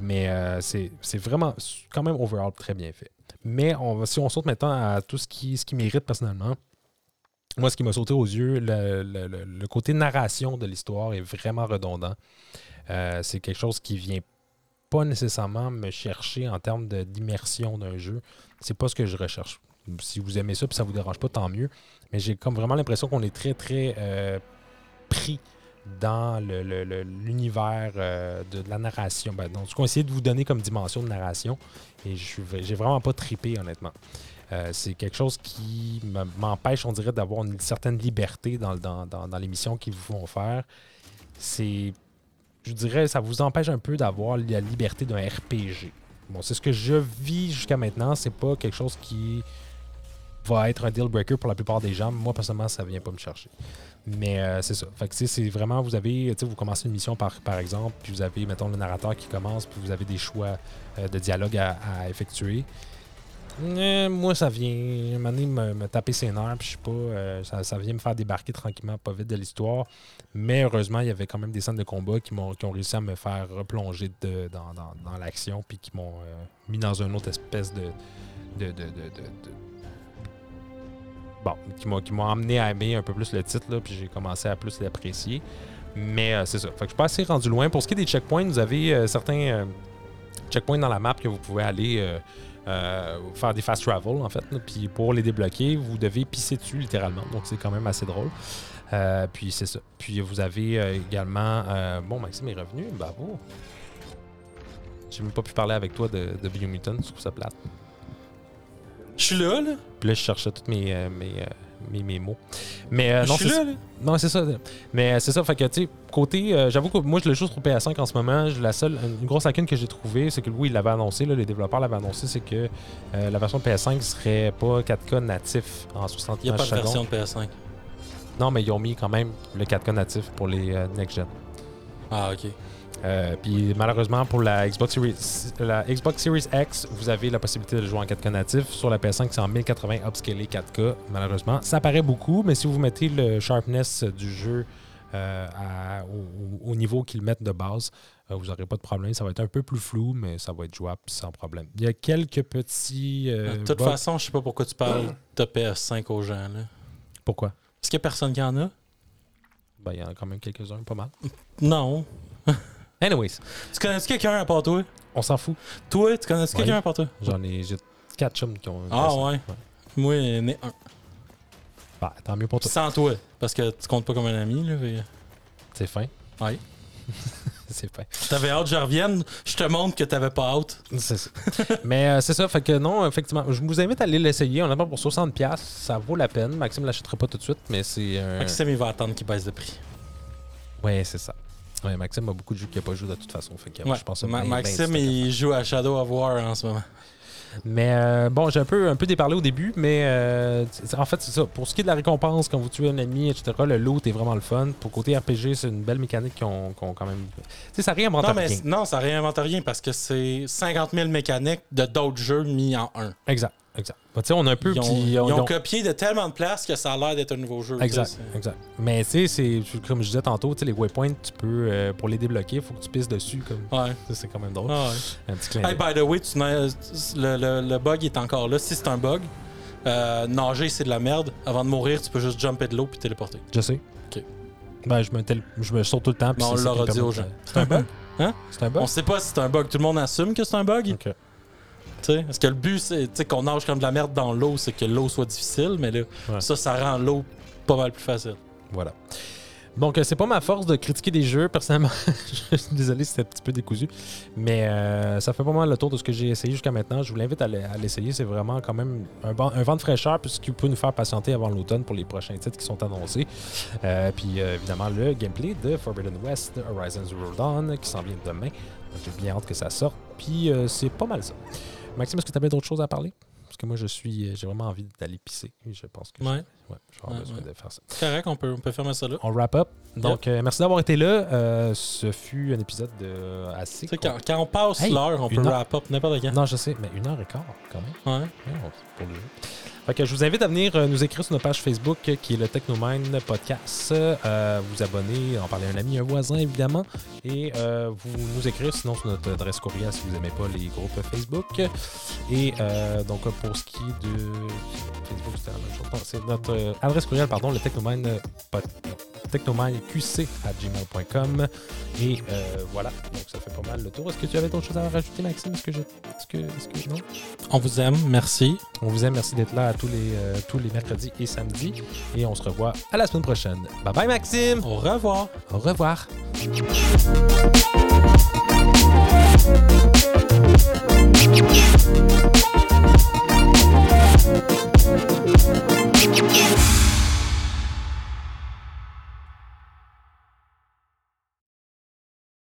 Mais euh, c'est vraiment quand même overall très bien fait. Mais si on saute maintenant à tout ce qui, ce qui mérite personnellement, moi, ce qui m'a sauté aux yeux, le, côté narration de l'histoire est vraiment redondant. Euh, c'est quelque chose qui vient pas nécessairement me chercher en termes d'immersion d'un jeu. C'est pas ce que je recherche si vous aimez ça puis ça vous dérange pas, tant mieux. Mais j'ai comme vraiment l'impression qu'on est très, très euh, pris dans l'univers euh, de, la narration. Ben, donc, ce qu'on essaie de vous donner comme dimension de narration. Et je j'ai vraiment pas tripé, honnêtement. Euh, c'est quelque chose qui me- m'empêche, on dirait, d'avoir une certaine liberté dans, dans, dans, dans les missions qu'ils vous font faire. C'est. Je dirais, ça vous empêche un peu d'avoir la liberté d'un RPG. Bon, c'est ce que je vis jusqu'à maintenant. C'est pas quelque chose qui va être un deal breaker pour la plupart des gens. Moi, personnellement, ça vient pas me chercher. Mais euh, c'est ça. Fait que, c'est vraiment, vous avez, vous commencez une mission par, par exemple, puis vous avez, mettons, le narrateur qui commence, puis vous avez des choix euh, de dialogue à, effectuer. Euh, moi, ça vient, me, me taper ses nerfs, puis je sais pas, ça, ça vient me faire débarquer tranquillement, pas vite de l'histoire. Mais heureusement, il y avait quand même des scènes de combat qui, m'ont, qui ont réussi à me faire replonger dans, dans- dans l'action, puis qui m'ont mis dans une autre espèce de, de- de- de- Bon, qui m'ont, amené à aimer un peu plus le titre, puis j'ai commencé à plus l'apprécier. Mais euh, c'est ça. Fait que je suis pas assez rendu loin. Pour ce qui est des checkpoints, vous avez euh, certains euh, checkpoints dans la map que vous pouvez aller faire des fast travel, en fait. Puis pour les débloquer, vous devez pisser dessus littéralement. Donc c'est quand même assez drôle. Puis c'est ça. Puis vous avez également. bon, Maxime est revenu. Bravo. J'ai même pas pu parler avec toi de, de Biomutant. Je trouve ça plate. Je suis là, là. Puis là, je cherchais tous mes, euh, mes, euh, mes, mes mots. Mais euh, Je non, suis c'est là, là. non, c'est ça. Mais euh, c'est ça. Fait que, tu sais, côté. euh, J'avoue que moi, je le joue sur PS5 en ce moment. Je- La seule. Une grosse lacune que j'ai trouvée, c'est que oui, il l'avait annoncé, là, les développeurs l'avaient annoncé, c'est que euh, la version PS5 serait pas 4K natif en 60 Il n'y a pas de version de PS5. Non, mais ils ont mis quand même le 4K natif pour les euh, next-gen. Ah, ok. Euh, puis malheureusement pour la Xbox Series la Xbox Series X, vous avez la possibilité de jouer en 4K natif. Sur la PS5, c'est en 1080 upscalé 4K. Malheureusement, ça paraît beaucoup, mais si vous mettez le sharpness du jeu euh, à- au, au niveau qu'ils mettent de base, euh, vous n'aurez pas de problème. Ça va être un peu plus flou, mais ça va être jouable sans problème. Il y a quelques petits. de toute bugs. façon, je sais pas pourquoi tu parles de PS5 aux gens, là. Pourquoi? Est-ce qu'il y a personne qui en a? Ben, Il y en a quand même quelques-uns, pas mal. Non. Anyways, Tu connais-tu quelqu'un à part toi? on s'en fout. Toi, tu connais-tu quelqu'un à part toi? J'en ai. J'ai quatre chums qui ont. Ah PS5. ouais. Moi, il y en a un. Ben, tant mieux pour toi. Sans toi, parce que tu comptes pas comme un ami, là. fait- C'est fin. Ouais. c'est pas. T'avais hâte, je revienne, je te montre que t'avais pas hâte. C'est ça. Mais euh, c'est ça, fait que non, effectivement, je vous invite à aller l'essayer. On a pour 60$, ça vaut la peine. Maxime l'achètera pas tout de suite, mais c'est. un- Maxime, il va attendre qu'il baisse de prix. Ouais, c'est ça. Ouais, Maxime a beaucoup de jeux qu'il n'a pas joué de toute façon. Fait que, Ouais. je pense Ma- ben- ben, Maxime, c'est il joue à Shadow of War en ce moment. Mais euh, bon, j'ai un peu, un peu déparlé au début, mais euh, en fait, c'est ça. Pour ce qui est de la récompense, quand vous tuez un ennemi, etc., le loot est vraiment le fun. Pour côté RPG, c'est une belle mécanique qu'ils ont quand même. Tu sais, ça réinvente Non, mais rien. non, ça réinvente rien parce que c'est 50 000 mécaniques de d'autres jeux mis en un. Exact, exact. Bah, tu sais, on a un peu. Ils ont, puis ils ont ils ont- copié de tellement de places que ça a l'air d'être un nouveau jeu. Exact, exact. Mais tu sais, c'est comme je disais tantôt, tu sais, les waypoints, tu peux, euh, pour les débloquer, il faut que tu pisses dessus. comme Ouais. C'est quand même drôle. Ah ouais. Un petit clin Hey, by the way, tu le, le- le bug est encore là. Si c'est un bug, euh, nager, c'est de la merde. Avant de mourir, tu peux juste jumper de l'eau puis téléporter. Je sais. Ok. Ben, je me, tel- je me saute tout le temps. puis Mais on l'aura dit aux gens. C'est un bug? Hein? C'est un bug? On sait pas si c'est un bug. Tout le monde assume que c'est un bug? Ok. Parce que le but, c'est qu'on nage comme de la merde dans l'eau, c'est que l'eau soit difficile, mais là, Ouais. ça, ça rend l'eau pas mal plus facile. Voilà. Donc, euh, c'est pas ma force de critiquer des jeux, personnellement. je suis désolé si c'était un petit peu décousu. Mais euh, ça fait pas mal le tour de ce que j'ai essayé jusqu'à maintenant. Je vous l'invite à l'e- à l'essayer. C'est vraiment quand même un, vent de fraîcheur, puisqu'il peut nous faire patienter avant l'automne pour les prochains titres qui sont annoncés. Euh, puis, euh, évidemment, le gameplay de Forbidden West, Horizon Zero Dawn, qui s'en vient demain. J'ai bien hâte que ça sorte. Puis, c'est pas mal ça. Maxime, est-ce que tu avais d'autres choses à parler? Parce que moi, je suis, euh, j'ai vraiment envie d'aller pisser. Je pense que je- Ouais. je vais avoir Ouais, besoin de faire ça. Correct, on peut, on peut fermer ça là. On wrap up. Donc, euh, merci d'avoir été là. Euh, ce fut un épisode de assez. Tu sais, quand, quand on passe Hey, l'heure, on peut heure. wrap up n'importe quand. Non, je sais, mais une heure et quart, quand même. Ouais. C'est pour le jeu. Fait que je vous invite à venir euh, nous écrire sur notre page Facebook euh, qui est le Technomine Podcast. Euh, vous abonner, en parler à un ami, un voisin évidemment. Et euh, vous nous écrire sinon sur notre adresse courriel si vous n'aimez pas les groupes Facebook. Et euh, donc pour ce qui est de Facebook, c'était la même chose. Non, C'est notre adresse courriel, pardon, le Technomine euh, pod- technomineqc à gmail.com. Et euh, voilà, donc ça fait pas mal le tour. Est-ce que tu avais d'autres choses à rajouter, Maxime? Est-ce que je. Est-ce que. Est-ce que. Non? On vous aime, merci. On vous aime, merci d'être là à euh, tous les, mercredis et samedis. Et on se revoit à la semaine prochaine. Bye bye, Maxime. Au revoir. Au revoir.